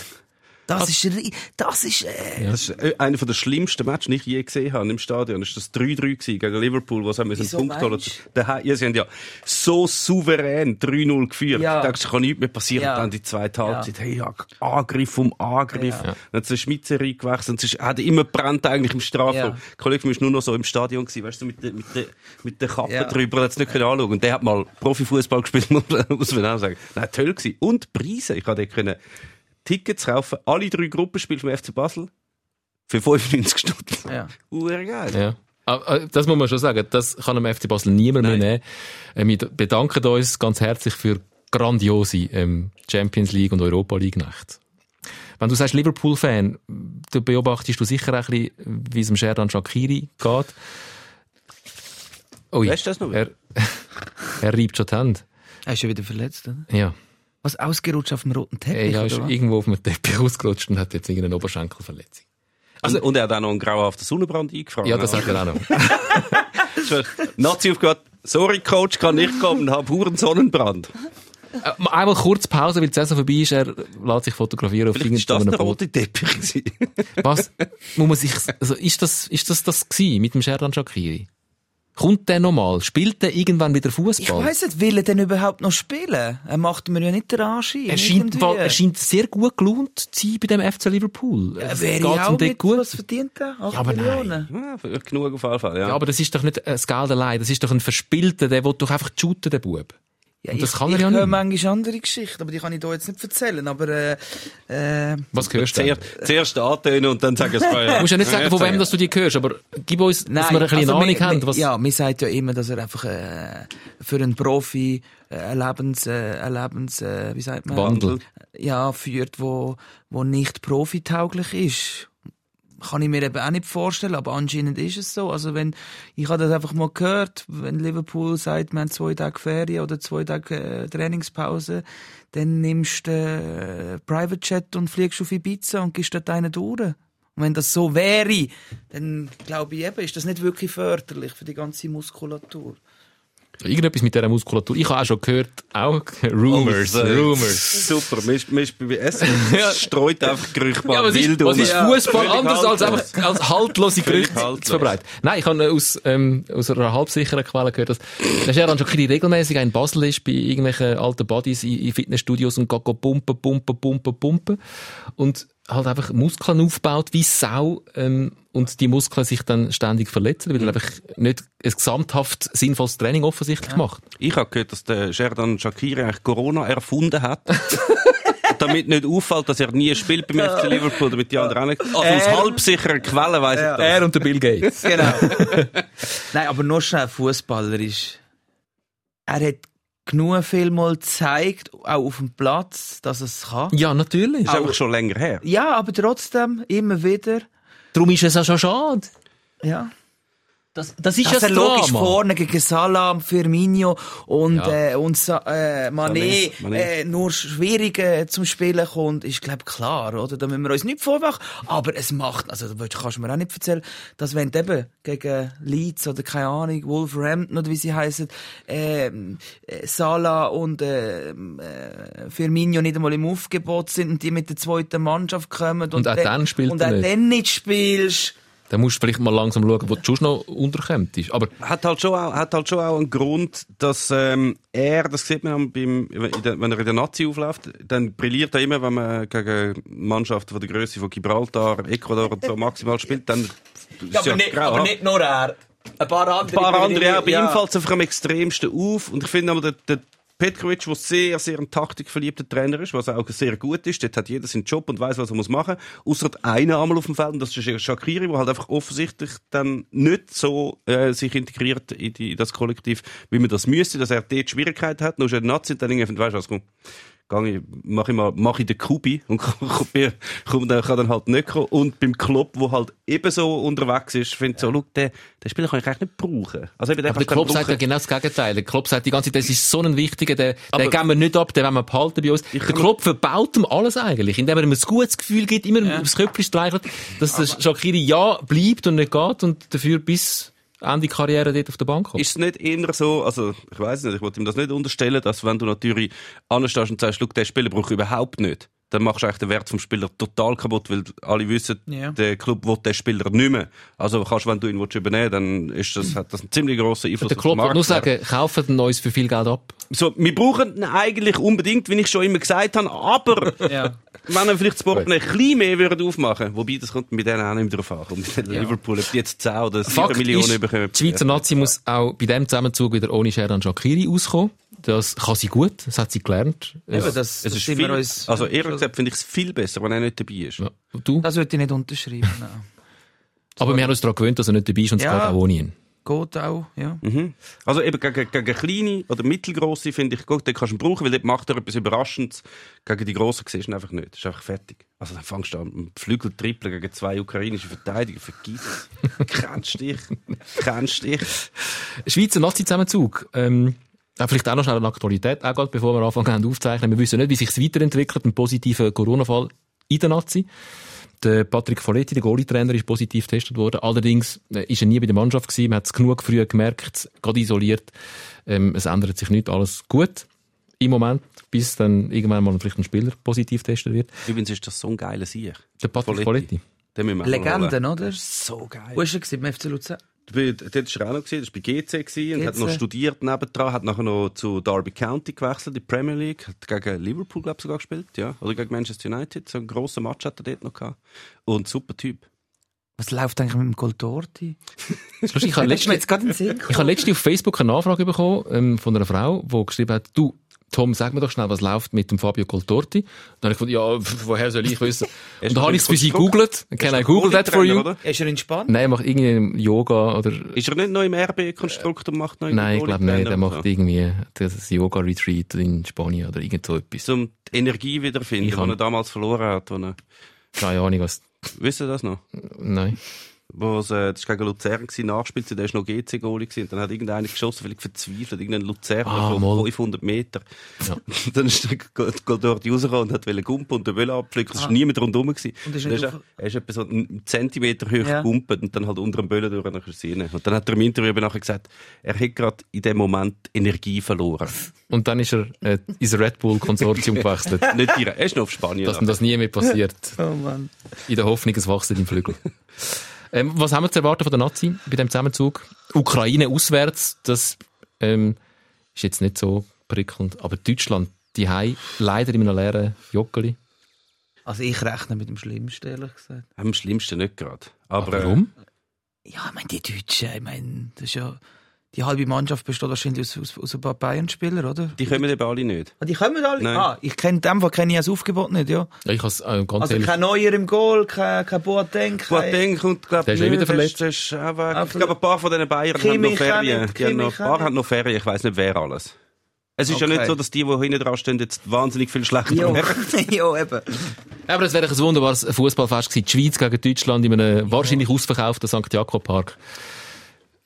Das ist, ri- das ist, äh, Das ist äh, einer der schlimmsten Matches, die ich je gesehen habe im Stadion. Das war das 3-3 gewesen gegen Liverpool, wo sie haben einen Punkt holen. Daheim- Ja, sie haben ja so souverän 3-0 geführt. Ja. Ich dachte, es kann nichts mehr passieren. Ja. Dann die zweite Ja. Halbzeit. Hey, ja, Angriff um Angriff. Ja. Dann es eine Schmitzer reingewechselt. Es ist, hat immer brennt eigentlich im Strafraum. Ja. Der Kollege ist nur noch so im Stadion gewesen, weißt du, mit der, mit der, mit der Kappe Ja. drüber, hat es nicht können anschauen. Und der hat mal Profifußball (laughs) gespielt, muss man auch sagen. Nein, toll gewesen. Und Preise. Ich konnte können Tickets kaufen. Alle drei Gruppenspiele vom FC Basel. Für 95 Stunden. ja. (laughs) Urgeil. Ja. Aber, äh, Das muss man schon sagen, das kann am FC Basel niemand mehr nehmen. Äh, Wir bedanken uns ganz herzlich für grandiose ähm, Champions League und Europa League Nacht. Wenn du sagst Liverpool-Fan, du beobachtest du sicher auch ein bisschen, wie es dem Sherdan Shakiri geht. Ui, Weißt du das noch? er, (laughs) er reibt schon die Hände. Er ist schon wieder verletzt, oder? Ja. Was, ausgerutscht auf dem roten Teppich, Er ist oder was? irgendwo auf dem Teppich (laughs) ausgerutscht und hat jetzt irgendeine Oberschenkelverletzung. Also, und er hat auch noch einen grauhaften Sonnenbrand eingefangen. Ja, das sagt er auch noch. (laughs) Nazi aufgehört. Sorry, Coach, kann nicht kommen, hab puren Sonnenbrand. Äh, Einmal kurz Pause, weil die Saison vorbei ist. Er lässt sich fotografieren auf Vielleicht ist das irgendeinem der Boot. rote Teppich gewesen. Was? Muss man sich, also ist das, ist das das gewesen mit dem Sherdan Shakiri? Kommt der nochmal? Spielt der irgendwann wieder Ich Fußball? weiss nicht, will er denn überhaupt noch spielen? Er macht mir ja nicht den Anschein. Er scheint, er scheint sehr gut gelohnt zu sein bei dem FC Liverpool. Ja, Es wäre ich auch mit, gut. was verdient er? 8 Ja, aber nein. Millionen? Ja, für- genug auf jeden Fall, ja. Ja, aber das ist doch nicht das Geld allein. Das ist doch ein Verspielter, der will doch einfach shooten, der Bub. Ja, Und das ich, kann er ich ja höre nicht. manchmal andere Geschichten, aber die kann ich hier jetzt nicht erzählen. Aber äh, äh, Was hörst du? Zuerst, zuerst antönen und dann sagen es (laughs) Du musst ja nicht sagen, von wem dass du die hörst, aber gib uns, dass wir ein bisschen also Ahnung haben. Was, Ja, mir sagt ja immer, dass er einfach äh, für einen Profi äh, ein Lebens, äh, ein Lebens, äh, wie sagt man? Wandel. Ja, führt, wo, wo nicht profitauglich ist. Kann ich mir eben auch nicht vorstellen, aber anscheinend ist es so. Also wenn, ich habe das einfach mal gehört, wenn Liverpool sagt, wir haben zwei Tage Ferien oder zwei Tage äh, Trainingspause, dann nimmst du äh, Private Jet und fliegst auf Ibiza und gehst dort einen durch. Und wenn das so wäre, dann glaube ich eben, ist das nicht wirklich förderlich für die ganze Muskulatur. Irgendetwas mit dieser Muskulatur. Ich habe auch schon gehört, auch Rumors, Oh, Rumors. Super, man ist, man ist bei Essen (laughs) Ja. streut einfach Gerüchte Ja, was ist, wild was um. ist Fußball Völlig anders als einfach als haltlose Gerüchte haltlos. zu verbreiten? Nein, ich habe äh, aus, ähm, aus einer halbsicheren Quelle gehört, dass der Gerard Schakiri regelmäßig in Basel ist, bei irgendwelchen alten Buddies in, in Fitnessstudios und geht go pumpen, pumpen, pumpen, pumpen. Und halt einfach Muskeln aufbaut wie Sau, ähm, und die Muskeln sich dann ständig verletzen, weil er einfach nicht ein gesamthaft sinnvolles Training offensichtlich macht. Ich habe gehört, dass der Sherdan Shakiri eigentlich Corona erfunden hat. (laughs) damit nicht auffällt, dass er nie spielt beim FC Liverpool, damit die anderen auch nicht. Also aus halbsicherer Quelle weiss ich das. Er und der Bill Gates. (laughs) Genau. Nein, aber nur schnell Fußballer ist. Er hat genug viel mal gezeigt, auch auf dem Platz, dass es kann. Ja, natürlich. Das ist einfach schon länger her. Ja, aber trotzdem immer wieder. Darum ist es auch schon schade. Ja. Das, das ist Dass ja das er logisch Drama. vorne gegen Salah, Firmino und, Ja. äh, und äh, Mané, Mané. Äh, nur schwierig äh, zum Spielen kommt, ist, glaub klar, oder? Da müssen wir uns nicht vormachen. Aber es macht, also, da kannst du mir auch nicht erzählen, dass wenn du eben gegen Leeds oder keine Ahnung, Wolverhampton oder wie sie heißen, ähm, äh, Salah und äh, äh, Firmino nicht einmal im Aufgebot sind und die mit der zweiten Mannschaft kommen Und auch dann spielt und auch nicht. dann nicht spielst. Dann musst du vielleicht mal langsam schauen, wo du sonst noch unterkommst. Aber Hat halt schon auch, hat halt schon auch einen Grund, dass ähm, er, das sieht man beim, wenn er in der Nazi aufläuft, dann brilliert er immer, wenn man gegen Mannschaften von der Größe von Gibraltar, Ecuador und so maximal spielt, dann ist ja grauenhaft. nur er. Ein paar andere. Ein paar andere auch. Bei ihm fällt es einfach am extremsten auf. Und ich finde aber, der, der Petkovic, der sehr, sehr ein taktikverliebter Trainer ist, was auch sehr gut ist, dort hat jeder seinen Job und weiß, was er muss machen muss. Außer einer einmal auf dem Feld, und das ist Shakiri, der halt einfach offensichtlich dann nicht so äh, sich integriert in, die, in das Kollektiv, wie man das müsste, dass er dort Schwierigkeiten hat. Dann ist er Nazi dann irgendwie, weißt du was, komm, Gang ich, mach ich mal, mach ich den Kubi und (laughs) komm, komm, der kann dann halt nicht kommen. Und beim Klopp, wo halt ebenso unterwegs ist, finde ich so, schau, den, den Spieler kann ich eigentlich nicht brauchen. Also eben, den Aber der dann sagt ja genau das Gegenteil. Der Klopp sagt die ganze Zeit, das ist so ein wichtiger, den, Aber- den geben wir nicht ab, den wollen wir behalten bei uns. Der Klopp verbaut ihm alles eigentlich, indem er ihm ein gutes Gefühl gibt, immer aufs Köpfchen streichelt, dass der Shakiri ja bleibt und nicht geht und dafür bis Ende Karriere dort auf der Bank kommt. Ist es nicht eher so, also, ich weiß nicht, ich wollte ihm das nicht unterstellen, dass wenn du natürlich anstehst und sagst, schau, den Spieler brauche ich überhaupt nicht, dann machst du eigentlich den Wert vom Spieler total kaputt, weil alle wissen, Ja. der Club will den Spieler nicht mehr. Also kannst, wenn du ihn willst übernehmen dann ist das, hat das einen ziemlich grossen Einfluss der auf den Markt. nur sagen, kaufen den uns für viel Geld ab. So, wir brauchen ihn eigentlich unbedingt, wie ich schon immer gesagt habe, aber (laughs) Ja. wenn er vielleicht das Portemonnaie ein bisschen mehr würde aufmachen, wobei das kommt mit denen auch nicht mehr drauf an. Und mit Liverpool, ob die jetzt 10 oder 7 Fakt Millionen ist, bekommen. die Schweizer Nazi muss auch bei dem Zusammenzug wieder ohne Sheran Shakiri auskommen. Das kann sie gut, das hat sie gelernt. Eben, das, Es das ist viel, uns, also ehrlich gesagt finde ich es viel besser, wenn er nicht dabei ist. ja. Du? das würde ich nicht unterschreiben. (laughs) Aber wir haben uns daran gewöhnt, dass er nicht dabei ist und es Ja. geht auch ohne ihn. Geht auch, ja. Mhm. Also eben gegen, gegen kleine oder mittelgroße finde ich gut, den kannst du ihn brauchen, weil dort macht er etwas Überraschendes. Gegen die grossen siehst du ihn einfach nicht. Das ist einfach fertig. Also dann fängst du an, mit dem Flügel trippeln gegen zwei ukrainische Verteidiger. Vergiss es. (laughs) Kennst dich. Kennst dich. Schweizer Nazi-Zusammenzug. Ähm, vielleicht auch noch schnell eine Aktualität, auch gerade bevor wir anfangen haben aufzeichnen. Wir wissen nicht, wie sich es weiterentwickelt, ein positiver Corona-Fall in der Nazi. Der Patrick Folletti, der Goalie-Trainer, ist positiv getestet worden. Allerdings äh, ist er nie bei der Mannschaft gewesen. Man hat es genug früh gemerkt, gerade isoliert. Ähm, es ändert sich nicht alles gut im Moment, bis dann irgendwann mal vielleicht ein Spieler positiv getestet wird. Übrigens ist das so ein geiler Sieg. Der Patrick Folletti. Folletti. Legenden, oder? So geil. Wo ist er gewesen? Beim FC Luzern? Dort war er auch noch, gewesen, das war bei GC gewesen und hat noch studiert nebendran, hat nachher noch zu Derby County gewechselt, die Premier League, hat gegen Liverpool, glaube ich, sogar gespielt, ja, oder gegen Manchester United, so einen grossen Match hat er dort noch gehabt. Und super Typ. Was läuft eigentlich mit dem lustig, (laughs) ich habe letztens, gekommen. letztens auf Facebook eine Anfrage bekommen ähm, von einer Frau, die geschrieben hat, du, Tom, sag mir doch schnell, was läuft mit dem Fabio Coltorti. Dann habe ich gedacht, ja, pf, woher soll ich wissen? (laughs) Und dann habe ich es für sie gegoogelt. Can I Google that for you? Oder? Ist er entspannt? Nein, er macht irgendwie Yoga oder... Ist er nicht noch im RB-Konstrukt und macht noch Nein, ich glaube nicht. Er macht so? irgendwie das Yoga-Retreat in Spanien oder irgend so etwas. Zum die Energie wiederfinden, die er damals verloren hat. Er, Keine Ahnung, was... wisst ihr das noch? Nein. Wo es, äh, das war gegen Luzern, gewesen, Nachspielzeit, der war noch gewesen. Und dann hat irgendeiner geschossen, völlig verzweifelt, irgendein Luzerner Ah, von mal. 500 Meter. Ja. (laughs) dann ist der Goldorti rausgekommen und hat wollen gumpen und den Böller abpflücken. Es war niemand rundherum. Gewesen. Und ist er, ist, auf- er ist etwa so einen Zentimeter hoch Ja. gegumpelt und dann halt unter dem Böller durch und dann er. Und dann hat er im Interview nachher gesagt, er hätte gerade in dem Moment Energie verloren. Und dann ist er äh, ins Red Bull-Konsortium gewechselt. (laughs) Nicht direkt, er ist noch auf Spanien. Dass ihm das nie mehr passiert. Oh Mann. In der Hoffnung, es wachsen im Flügel. (laughs) Ähm, was haben wir zu erwarten von der Nazi bei dem Zusammenzug? Ukraine auswärts, das ähm, ist jetzt nicht so prickelnd. Aber Deutschland, die haben leider in einem leeren Joggeli. Also ich rechne mit dem Schlimmsten, ehrlich gesagt. Am schlimmsten nicht gerade. Aber, äh, Warum? Ja, ich meine, die Deutschen, ich meine, das ist ja... Die halbe Mannschaft besteht wahrscheinlich aus, aus, aus ein paar Bayern-Spielern, oder? die kommen eben alle nicht. Ah, die kommen alle? Nein. Ah, ich kenne dem Fall kenne ich das Aufgebot nicht, ja. Ja, ich has, äh, ganz Also ehrlich, kein Neuer im Goal, kein, kein Boateng, kein... Boateng kommt, glaub Der ist eh wieder verletzt. Der ist auch weg. Ah, Ich glaube, ein paar von diesen Bayern haben noch Ferien. nicht, Die haben noch, ein paar haben noch Ferien. Ich weiß nicht, wer alles. Es ist ja Okay. nicht so, dass die, die hinten dran stehen, jetzt wahnsinnig viel schlechter (laughs) Ja, merken. ja, eben. aber es wäre ein wunderbares Fußballfest gewesen. Die Schweiz gegen Deutschland in einem wahrscheinlich ausverkauften St. Jakob Park.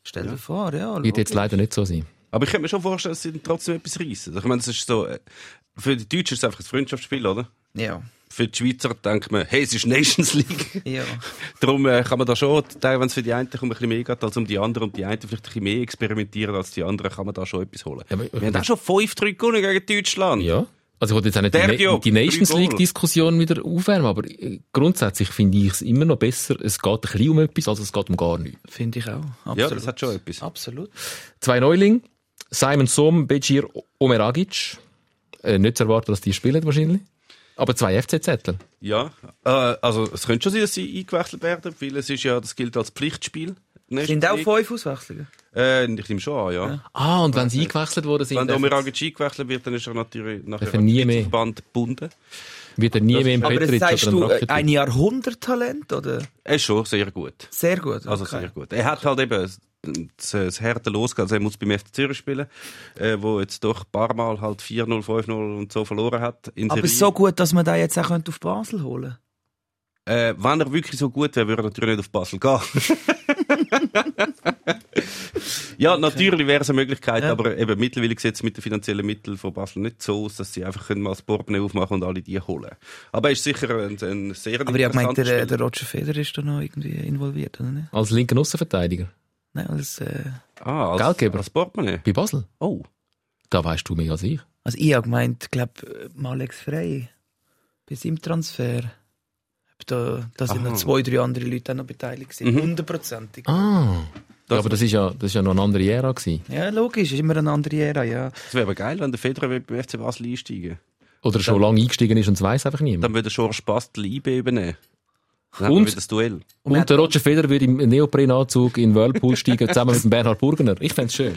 Stell dir vor, ja. Wird jetzt leider nicht so sein. Aber ich könnte mir schon vorstellen, dass sie trotzdem etwas reissen. Ich meine, es ist so, äh, für die Deutschen ist es einfach ein Freundschaftsspiel, oder? Ja, Für die Schweizer denkt man, hey, es ist Nations League. ja. (laughs) Darum äh, kann man da schon, wenn es für die einen um ein bisschen mehr geht als um die anderen und die einen vielleicht ein bisschen mehr experimentieren als die anderen, kann man da schon etwas holen. Ja, aber- Wir haben auch schon 5-3 gewonnen gegen Deutschland. Ja. Also ich wollte jetzt auch nicht die, Sergio, die Nations. League-Diskussion wieder aufwärmen, aber äh, grundsätzlich finde ich es immer noch besser, es geht ein bisschen um etwas, als es geht um gar nichts. Finde ich auch. Absolut. Ja, das hat schon etwas. Absolut. Zwei Neulinge, Simon Som, Bejir Omeragic. Äh, nicht zu erwarten, dass die spielen wahrscheinlich. Aber zwei FCZ-Ler. Ja, äh, also es könnte schon sein, dass sie eingewechselt werden, weil es ist ja, das gilt als Pflichtspiel. Sind auch fünf Auswechslungen? Äh, ich nehme schon an, ja. Ah, und wenn sie eingewechselt worden sind, Wenn der dann Omeragic eingewechselt wird, dann ist er natürlich nachher er nie mehr. Verband gebunden. wird er nie mehr im Aber das Petric sagst du, äh, ein Jahrhunderttalent, oder? Er ist schon sehr gut. Sehr gut. Also okay. sehr gut. Er hat halt eben das, das Härte losgehen. Also er muss beim FC Zürich spielen, äh, wo jetzt doch ein paar Mal halt 4-0, 5-0 und so verloren hat. In Aber Serie. so gut, dass man da jetzt auch könnte auf Basel holen Äh, wenn er wirklich so gut wäre, würde er natürlich nicht auf Basel gehen. (laughs) ja, natürlich wäre es eine Möglichkeit, Ja. aber eben mittlerweile sieht es mit den finanziellen Mitteln von Basel nicht so aus, dass sie einfach können mal das Portemonnaie aufmachen und alle die holen. Aber er ist sicher ein, ein sehr Aber ich meine, der, der Roger Federer ist da noch irgendwie involviert, oder nicht? Als linker Aussenverteidiger. Nein, als, äh. Ah, als, Geldgeber. als Portemonnaie. Bei Basel. Oh. Da weißt du mehr als ich. also ich habe gemeint, glaube Alex Frey, bei seinem Transfer. Da, da sind Aha. noch zwei, drei andere Leute auch noch beteiligt gewesen. Hundertprozentig. Ah. Das- ja, aber das ist ja, das ist ja noch eine andere Ära gewesen. Ja, logisch, ist immer eine andere Ära, ja. Es wäre aber geil, wenn der Federer beim FC Basel einsteigen Oder schon lange eingestiegen ist und es weiß einfach niemand. Dann würde George Bastel IB übernehmen. Dann Und- das Duell. Und der Roger Federer würde im Neoprenanzug in den Whirlpool steigen, (laughs) zusammen mit dem Bernhard Burgener. Ich fände es schön.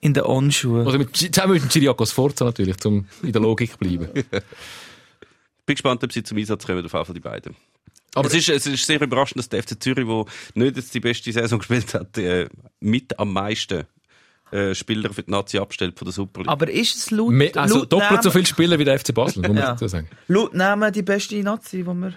In der On-Schuhe. Oder mit, zusammen mit dem Chiriakos Forza natürlich, um in der Logik zu bleiben. (laughs) Bin gespannt, ob sie zum Einsatz kommen, auf jeden Fall die beiden. Aber- es ist, es ist sehr überraschend, dass der FC Zürich, der nicht jetzt die beste Saison gespielt hat, äh, mit am meisten äh, Spieler für die Nazi abstellt von der Super League. Aber ist es laut, Me- Also laut doppelt so Namen- viele Spieler wie der FC Basel, muss man Ja. dazu sagen. Laut Namen die beste Nazi, die wir...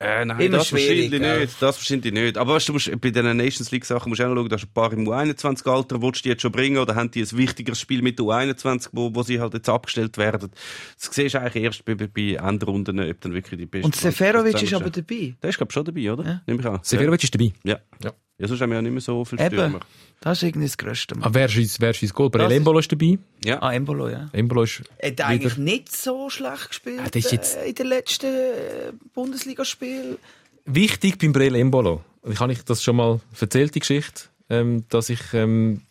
Äh, nein, Immer das wahrscheinlich gell? nicht. Das wahrscheinlich nicht. Aber weißt, du musst, bei diesen Nations League Sachen musst du auch noch schauen, da hast du ein paar im U21-Alter, willst du die jetzt schon bringen oder haben die ein wichtigeres Spiel mit U21, wo, wo sie halt jetzt abgestellt werden. Das siehst du eigentlich erst bei, bei, bei Endrunden, ob dann wirklich die besten. Und Seferovic ist aber dabei. Der ist, glaube ich, schon dabei, oder? Ja. Nehme ich an. Seferovic ist dabei. Ja. Ja. Ja, sonst haben wir ja nicht mehr so viele Eben. Stürmer. Das ist irgendwie das Größte. Aber wer ist, wer ist Goal? Das Brel ist- Embolo ist dabei. Ja. Ah, Embolo, ja. Embolo ist Er hat wieder- eigentlich nicht so schlecht gespielt Ah, jetzt- äh, in den letzten äh, Bundesligaspielen. wichtig beim Brel Embolo. Ich habe ich das schon mal erzählt, die Geschichte, ähm, dass ich ähm,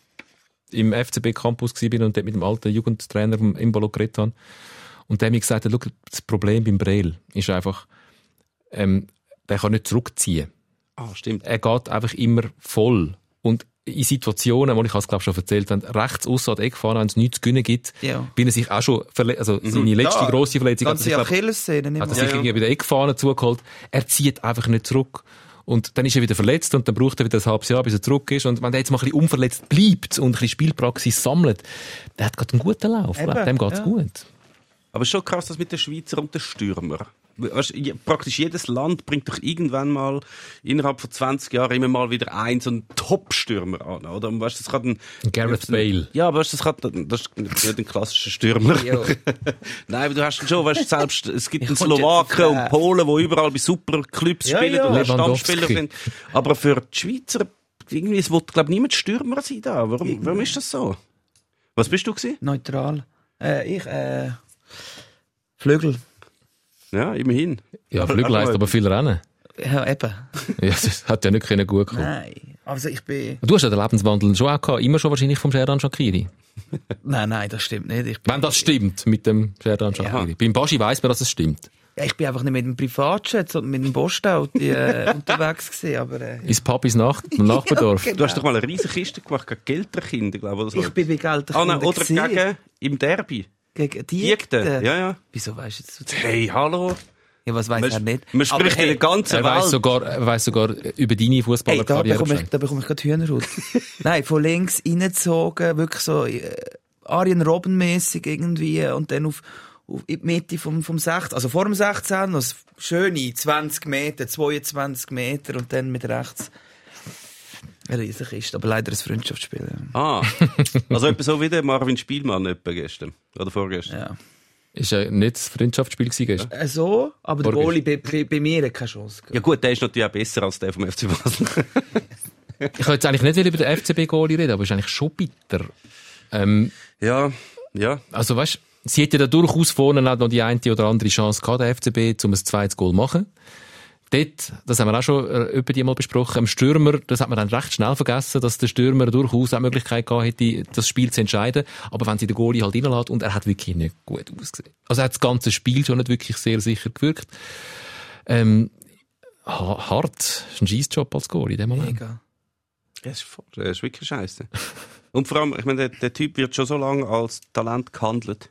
im FCB Campus war und dort mit dem alten Jugendtrainer vom Embolo geredet habe. Und der hat mir gesagt, hat, das Problem beim Brel ist einfach, ähm, der kann nicht zurückziehen. Ah, stimmt. er geht einfach immer voll. Und in Situationen, wo ich es glaube schon erzählt, wenn rechts aussen an die Eckfahne, wenn es nichts zu gewinnen gibt, Ja. bin er sich auch schon verletzt, also seine letzte Ja, grosse Verletzung hat er sich, glaub, hat er sich irgendwie bei der Eckfahne zugeholt. Er zieht einfach nicht zurück. Und dann ist er wieder verletzt und dann braucht er wieder ein halbes Jahr, bis er zurück ist. Und wenn er jetzt mal ein bisschen unverletzt bleibt und ein bisschen Spielpraxis sammelt, der hat gerade einen guten Lauf. Eben, Dem geht's ja. gut. Aber es ist schon krass, das mit den Schweizer und den Stürmer. Weißt, praktisch jedes Land bringt doch irgendwann mal innerhalb von 20 Jahren immer mal wieder einen so einen Top-Stürmer an, oder? Und weißt, das kann ein, Gareth Bale. Ja, aber weißt, das, kann, das ist nicht ein klassischer Stürmer. (laughs) Nein, aber du hast schon, weißt, selbst, es gibt einen Slowaken und Polen, die überall bei Superclubs Ja, spielen ja. und. Stammspieler sind. Aber für die Schweizer, irgendwie, es will, glaube niemand Stürmer sein da. Warum, warum ist das so? Was bist du gewesen? Neutral. Äh, ich, äh, Flügel. Ja, immerhin. Ja, Flügel heisst aber viel Rennen. Ja, eben. Ja, das hat ja nicht können gut kommen. Nein. Also ich bin... Du hast ja den Lebenswandel schon auch gehabt, immer schon wahrscheinlich vom Sherdan Shakiri. (laughs) Nein, nein, das stimmt nicht. Ich bin, Wenn das stimmt mit dem Sherdan Shakiri. Beim Baschi weiss man, dass es stimmt. ja, ich bin einfach nicht mit dem Privatjet, sondern mit dem Postauto äh, (laughs) unterwegs gewesen, aber... Äh, Ins Pub ins Nach im (laughs) Nachbardorf. genau. Du hast doch mal eine riesige Kiste gemacht gegen Gelterkinder, glaube ich. Oder so. Ich bin bei Geld ah, nein, oder gegen, im Derby. Gegen die. Diekte. Ja, ja. Wieso weißt du jetzt? Hey, hallo. Ja, was weiß er nicht? Man spricht Aber hey, in der ganzen Er weiss Welt. sogar, er weiss sogar über deine Hey, da Fußballerkarriere bekomme ich, da bekomme ich gerade Hühnerhaut. (laughs) Nein, von links reingezogen, wirklich so äh, Arjen Robben-mässig irgendwie und dann auf, auf in die Mitte vom, vom 16, also vor dem 16 noch schöne 20 Meter, 22 Meter und dann mit rechts eine Riesenkiste, aber leider ein Freundschaftsspiel. Ah, also etwa so wie der Marvin Spielmann etwa gestern. Oder vorgestern. Ja. Ist ja nicht das Freundschaftsspiel gewesen gestern. Äh, So, aber der. Goalie bei, bei, bei mir hat keine Chance. gehabt. Ja gut, der ist natürlich auch besser als der vom FC Basel. (laughs) Ich wollte jetzt eigentlich nicht über den FCB-Goalie reden, aber es ist eigentlich schon bitter. Ähm, ja, ja. also weißt, sie hätte ja durchaus vorne noch die eine oder andere Chance gehabt, der FCB, um ein zweites Goal zu machen. Dort, das haben wir auch schon äh, über die mal besprochen, am Stürmer, das hat man dann recht schnell vergessen, dass der Stürmer durchaus auch die Möglichkeit gehabt hätte, das Spiel zu entscheiden. Aber wenn sie den Goalie halt reinlässt, und er hat wirklich nicht gut ausgesehen. Also er hat das ganze Spiel schon nicht wirklich sehr sicher gewirkt. Ähm, ha- hart. Das ist ein Scheissjob als Goalie in dem Moment. Mega. Das ist, voll- das ist wirklich scheiße. Und vor allem, ich meine, der, der Typ wird schon so lange als Talent gehandelt.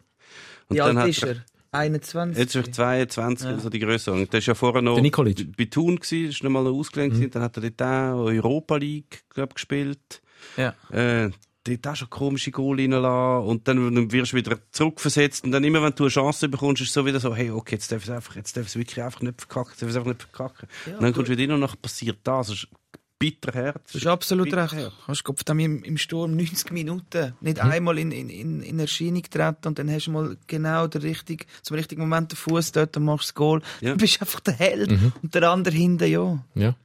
Und Wie alt hat ist er? 21? Jetzt ist er 22 oder so die Größe. Und der ist ja vorher noch bei Thun gewesen, ist noch mal noch ausgelehnt gewesen. Dann hat er dort auch Europa League, glaub, gespielt. Ja. Äh, dort auch schon komische Goal reinlassen. Und dann, wirst du wieder zurückversetzt. Und dann immer, wenn du eine Chance bekommst, ist es so wieder so, hey, okay, jetzt darf es einfach, jetzt darf es wirklich einfach nicht verkacken. Jetzt darf es einfach nicht verkacken. und dann kommst du wieder rein und dann passiert das. Das ist bitter Herz. Du hast absolut recht. Hast du von im, im Sturm 90 Minuten nicht einmal in, in, in, in Erscheinung getreten und dann hast du mal genau den richtig, zum richtigen Moment den Fuß dort und machst das Goal. Ja. Du bist einfach der Held und der andere hinten, ja. Ja.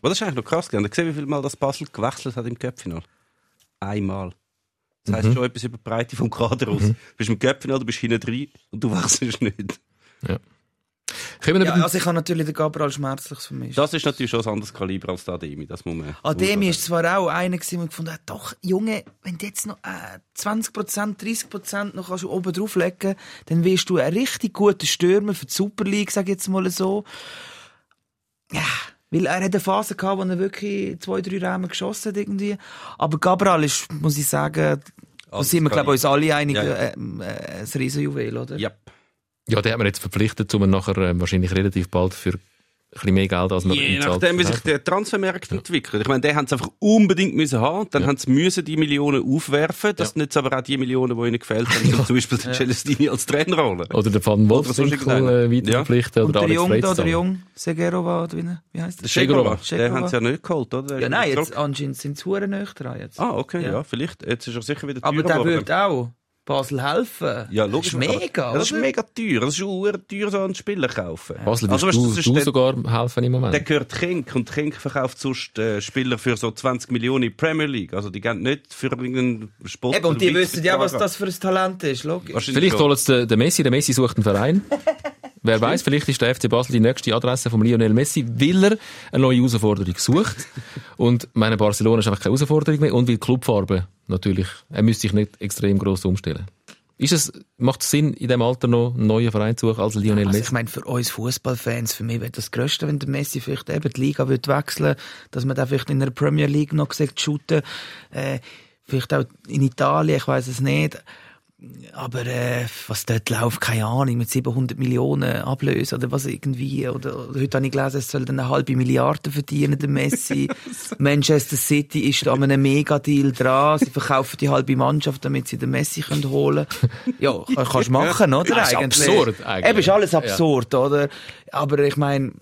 Aber das ist eigentlich noch krass. gesehen, wie viel Mal das Basel gewechselt hat im Köpfinal? Einmal. Das heisst schon etwas über die Breite vom Kader aus. Du bist im Köpfinal, du bist hinten drin und du (laughs) wechselst nicht. Wir ja also ich habe natürlich den Gabriel Schmerzliches vermischt. Das ist natürlich schon ein anderes Kaliber als der Ademi, das muss man... Ademi muss ist zwar auch einer gewesen, der gefunden hat, doch, Junge, wenn du jetzt noch äh, 20%, 30% noch kannst du oben drauflegen dann wirst du ein richtig guter Stürmer für die Super League, sag ich jetzt mal so. Ja, weil er hat eine Phase gehabt, wo er wirklich zwei, drei Räume geschossen hat irgendwie. Aber Gabriel ist, muss ich sagen, da sind wir, glaube ich, uns alle einig, Ja, ja. Äh, äh, ein Riesenjuwel, oder? Ja. Ja, den hat man jetzt verpflichtet, um ihn nachher äh, wahrscheinlich relativ bald für ein bisschen mehr Geld als man Je nachdem, wie sich der Transfermarkt entwickelt. Ich meine, den haben sie einfach unbedingt müssen haben. Dann haben sie müssen die Millionen aufwerfen. Das sind jetzt aber auch die Millionen, die ihnen gefällt haben. (laughs) Zum Beispiel den Celestini als Trainer holen. Oder den Van Wolfswinkel äh, weiter Ja. verpflichten Und oder der Jung da, der. Jung, Segerova, oder wie, wie heißt der? Den Schegerova. haben sie ja nicht geholt, oder? Der Ja, nein, jetzt anscheinend sind sie hure näher dran jetzt. Ah, okay, ja. Ja. vielleicht. Jetzt ist er sicher wieder Aber teurer der geworden. würde auch Basel helfen. Ja, logisch. Das ist aber- mega, ja, Das ist mega teuer. Das ist teuer, so einen Spieler kaufen. Basel Also, weißt du, das ist du der- sogar helfen im Moment. Der gehört Genk und Genk verkauft sonst äh, Spieler für so 20 Millionen in Premier League. Also die gehen nicht für irgendeinen Sport. Eben, und die wissen ja, was das für ein Talent ist, logisch. Vielleicht sie den, den Messi. Der Messi sucht einen Verein. (laughs) Wer weiß, vielleicht ist der FC Basel die nächste Adresse von Lionel Messi, weil er eine neue Herausforderung sucht. (laughs) Und meine Barcelona ist einfach keine Herausforderung mehr. Und weil die Clubfarbe natürlich, er müsste sich nicht extrem gross umstellen. Ist es, macht es Sinn, in dem Alter noch einen neuen Verein zu suchen als Lionel Also Messi? ich meine, für uns Fußballfans, für mich wäre das Größte, wenn der Messi vielleicht eben die Liga würde wechseln dass man da vielleicht in der Premier League noch gesagt shooten, äh, vielleicht auch in Italien, ich weiß es nicht. Aber äh, was dort läuft, keine Ahnung, mit 700 Millionen Ablöse oder was irgendwie. Oder, oder heute habe ich gelesen, es soll dann eine halbe Milliarde verdienen, der Messi. (laughs) Manchester City ist da an einem Mega-Deal dran. Sie verkaufen die halbe Mannschaft, damit sie den Messi können holen Ja, kann- kannst du machen, oder? Ja, ist eigentlich. absurd, eigentlich. Eben, ist alles Ja. absurd, oder? Aber ich meine,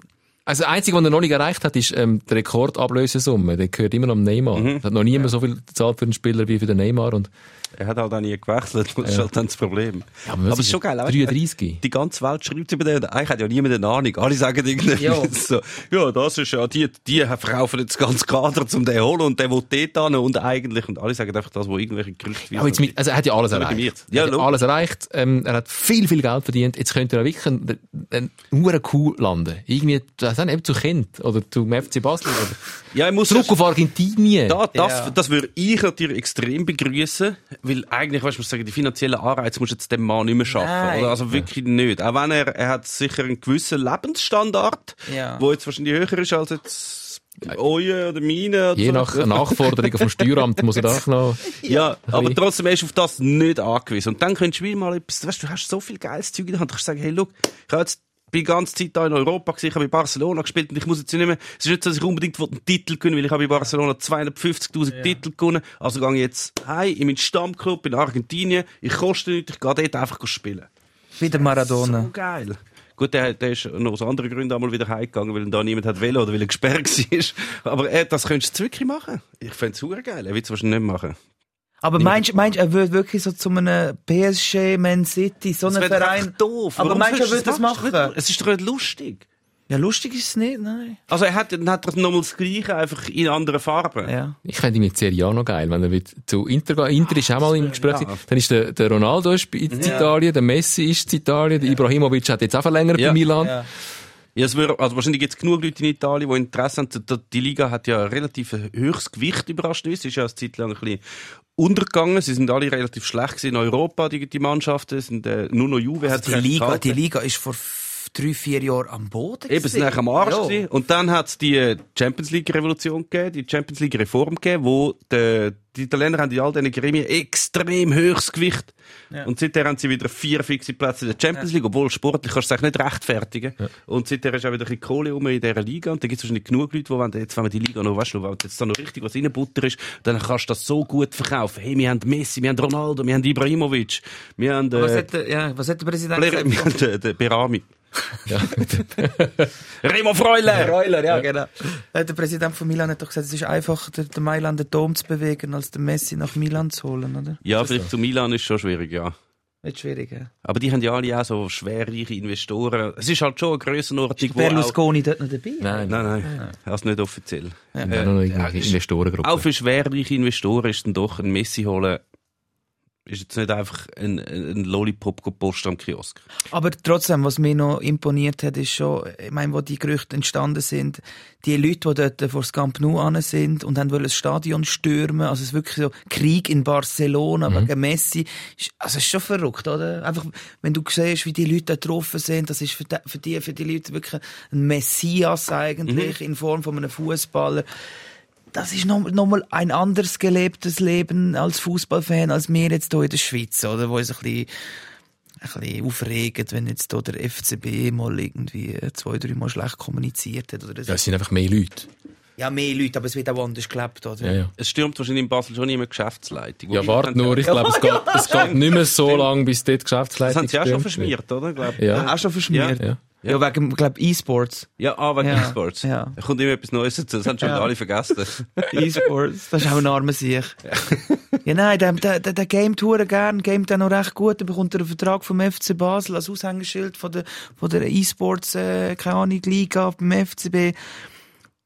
Also, das Einzige, was er noch nicht erreicht hat, ist ähm, die Rekordablösesumme. Der gehört immer noch Neymar. Mhm. Hat noch niemand so viel gezahlt für einen Spieler wie für den Neymar. Und, Er hat halt auch nie gewechselt, das ist halt dann das Problem. Ja, aber es ist schon geil. weißt du, 33. Die ganze Welt schreibt über den eigentlich hat ja niemand eine Ahnung. Alle sagen irgendwie Ja. (laughs) so, ja, das ist ja, die, die verkaufen jetzt ganz Kader zum den holen und der will dort hin und eigentlich, und alle sagen einfach das, wo irgendwelche Gerüchte Aber jetzt mit, also er hat ja alles Ja, erreicht. Ja, er hat logisch. alles erreicht. Ähm, er hat viel, viel Geld verdient. Jetzt könnte er wirklich einen, einen hure Kuh landen. Irgendwie, das eben zu Kent oder zum FC Basel oder ja, ich muss zurück auf Argentinien. Da, das, Ja. das würde ich natürlich extrem begrüßen, weil eigentlich, weißt du, muss sagen, die finanziellen Anreize musst du jetzt dem Mann nicht mehr schaffen. Oder? Also wirklich nicht. Auch wenn er, er hat sicher einen gewissen Lebensstandard, Ja. wo jetzt wahrscheinlich höher ist als jetzt euer oder meine. Oder Je so. nach Nachforderung vom Steueramt muss er auch noch... (laughs) Ja, aber trotzdem ist auf das nicht angewiesen. Und dann könntest du wieder mal etwas, weißt du, du hast so viel geiles Zeug in der Hand. Du kannst sagen, hey, look, ich habe jetzt bin die ganze Zeit da in Europa gewesen, ich habe bei Barcelona gespielt und ich muss jetzt nicht mehr, es ist nicht so, dass ich unbedingt einen Titel gewinnen weil ich habe bei Barcelona 250.000 Titel gewonnen, also gehe ich jetzt heim in meinen Stammclub in Argentinien, ich koste nichts, ich gehe dort einfach spielen. wieder Maradona. So geil. Gut, der, der ist noch aus anderen Gründen einmal wieder heimgegangen, weil da niemand hat wollen oder weil er gesperrt (laughs) war. Aber äh, das könntest du wirklich machen. Ich fände es super geil. Er will es wahrscheinlich nicht machen. Aber meinst du, meinst, du, er würde wirklich so zu einem PSG, Man City, so einem Verein? doof. Aber Warum meinst du, er würde das machen? machen? Es ist doch nicht lustig. Ja, lustig ist es nicht, nein. Also er hat, dann hat er nochmal das Gleiche, einfach in anderen Farben. Ja. Ich fände ihn mit Serie A noch geil, wenn er wird zu Inter geht. Inter ist auch mal im Gespräch. ja. Dann ist der, der Ronaldo ist in Italien, der Messi ist in Italien, der Ibrahimovic hat jetzt auch verlängert Ja. bei Milan. Ja. Es wär, also wahrscheinlich gibt es genug Leute in Italien, die Interesse haben. Die- Liga hat ja relativ höchstes Gewicht überrascht. Es ist ja eine Zeit lang ein bisschen untergegangen. Sie sind alle relativ schlecht gewesen in Europa, die, die Mannschaften. Sind, äh, nur noch Juve hat Die Liga, gehalten. die Liga ist vor drei, vier Jahren am Boden. Eben, sie gewesen. sind am Arsch Ja. gewesen. Und dann hat es die Champions League Revolution gegeben, die Champions League Reform gegeben, wo die, die Italiener haben in all diesen Gremien extrem hohes Gewicht. Und seither haben sie wieder vier fixe Plätze in der Champions League, obwohl sportlich kannst du es nicht rechtfertigen. Und seither ist auch wieder ein bisschen Kohle rum in dieser Liga. Und da gibt es wahrscheinlich genug Leute, die wollen, jetzt, wenn man die Liga noch, weißt du, wenn jetzt da noch richtig was reinbutter ist, dann kannst du das so gut verkaufen. Hey, wir haben Messi, wir haben Ronaldo, wir haben Ibrahimovic, wir haben, Was äh, hat, der, ja, was hat der Präsident Blair- (laughs) wir gesagt? haben äh, den Berami. Ja. (laughs) Remo Freuler! Reuler, ja, genau. Äh, Der Präsident von Milan hat doch gesagt, es ist einfacher, den, Mailand den Dom zu bewegen, als den Messi nach Milan zu holen, oder? Ja, vielleicht zu Milan ist schon schwierig, ja. Nicht schwierig, ja. Aber die haben ja alle auch so schwerreiche Investoren. Es ist halt schon eine Grössenordnung, wo auch... Berlusconi dort noch dabei? Nein, Nein, nein, das ist nicht offiziell. Wir haben noch irgendwelche ist- Investorengruppen. Auch für schwerreiche Investoren ist dann doch ein Messi holen, ist jetzt nicht einfach ein, ein Lollipop gepostet am Kiosk. Aber trotzdem, was mir noch imponiert hat, ist schon, ich meine, wo die Gerüchte entstanden sind, die Leute, die dort vor das Camp Nou an sind und haben wollen das Stadion stürmen, also es ist wirklich so Krieg in Barcelona wegen Messi, also es ist schon verrückt, oder? Einfach, wenn du siehst, wie die Leute da getroffen sind, das ist für die, für die, für die Leute wirklich ein Messias eigentlich in Form von einem Fußballer. Das ist noch, noch mal ein anderes gelebtes Leben als Fußballfan als wir jetzt hier in der Schweiz, oder? Wo es ein bisschen ein bisschen aufregend, wenn jetzt hier der FCB mal irgendwie zwei, drei Mal schlecht kommuniziert hat. Oder so. Ja, es sind einfach mehr Leute. Ja, mehr Leute, aber es wird auch anders gelebt, oder? Ja, ja. Es stürmt wahrscheinlich in Basel schon immer Geschäftsleitung. Ja, warte nur, ich glaube, es geht, es (laughs) geht nicht mehr so lange, bis dort die Das Geschäftsleitung haben sie auch schon verschmiert, oder? Glaub. Ja. Auch schon verschmiert. Ja. Ja, wegen, glaube E-Sports. Ja, ah, wegen Ja, E-Sports. ja. Da kommt immer etwas Neues dazu. Das haben schon Ja. alle vergessen. (laughs) E-Sports. Das ist auch ein armer Sieg. ja, nein, der, der, der, der gamet gern, gamet auch noch recht gut. Er bekommt einen Vertrag vom FC Basel als Aushängeschild von der, von der E-Sports, äh, keine Ahnung, Liga beim FCB.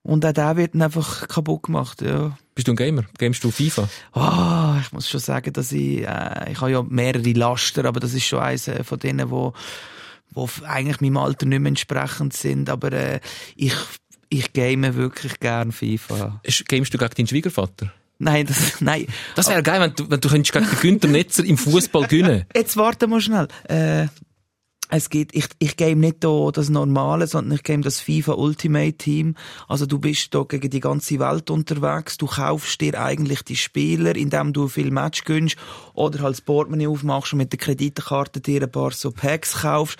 Und auch der wird dann einfach kaputt gemacht, ja. Bist du ein Gamer? Gamest du FIFA? Ah, ich muss schon sagen, dass ich, äh, ich habe ja mehrere Laster, aber das ist schon eines äh, von denen, wo, wo eigentlich meinem Alter nicht mehr entsprechend sind, aber äh, ich, ich game wirklich gern FIFA. Gamest du gegen deinen Schwiegervater? Nein, das, (laughs) nein. Das wäre geil, wenn du, wenn du könntest gegen den Günther Netzer im Fußball gewinnen. (laughs) Jetzt warte mal schnell. Äh, es geht, ich, ich game nicht da das Normale, sondern ich game das FIFA Ultimate Team. Also du bist da gegen die ganze Welt unterwegs. Du kaufst dir eigentlich die Spieler, indem du viel Match gönnst oder halt das Portemonnaie aufmachst und mit der Kreditkarte dir ein paar so Packs kaufst.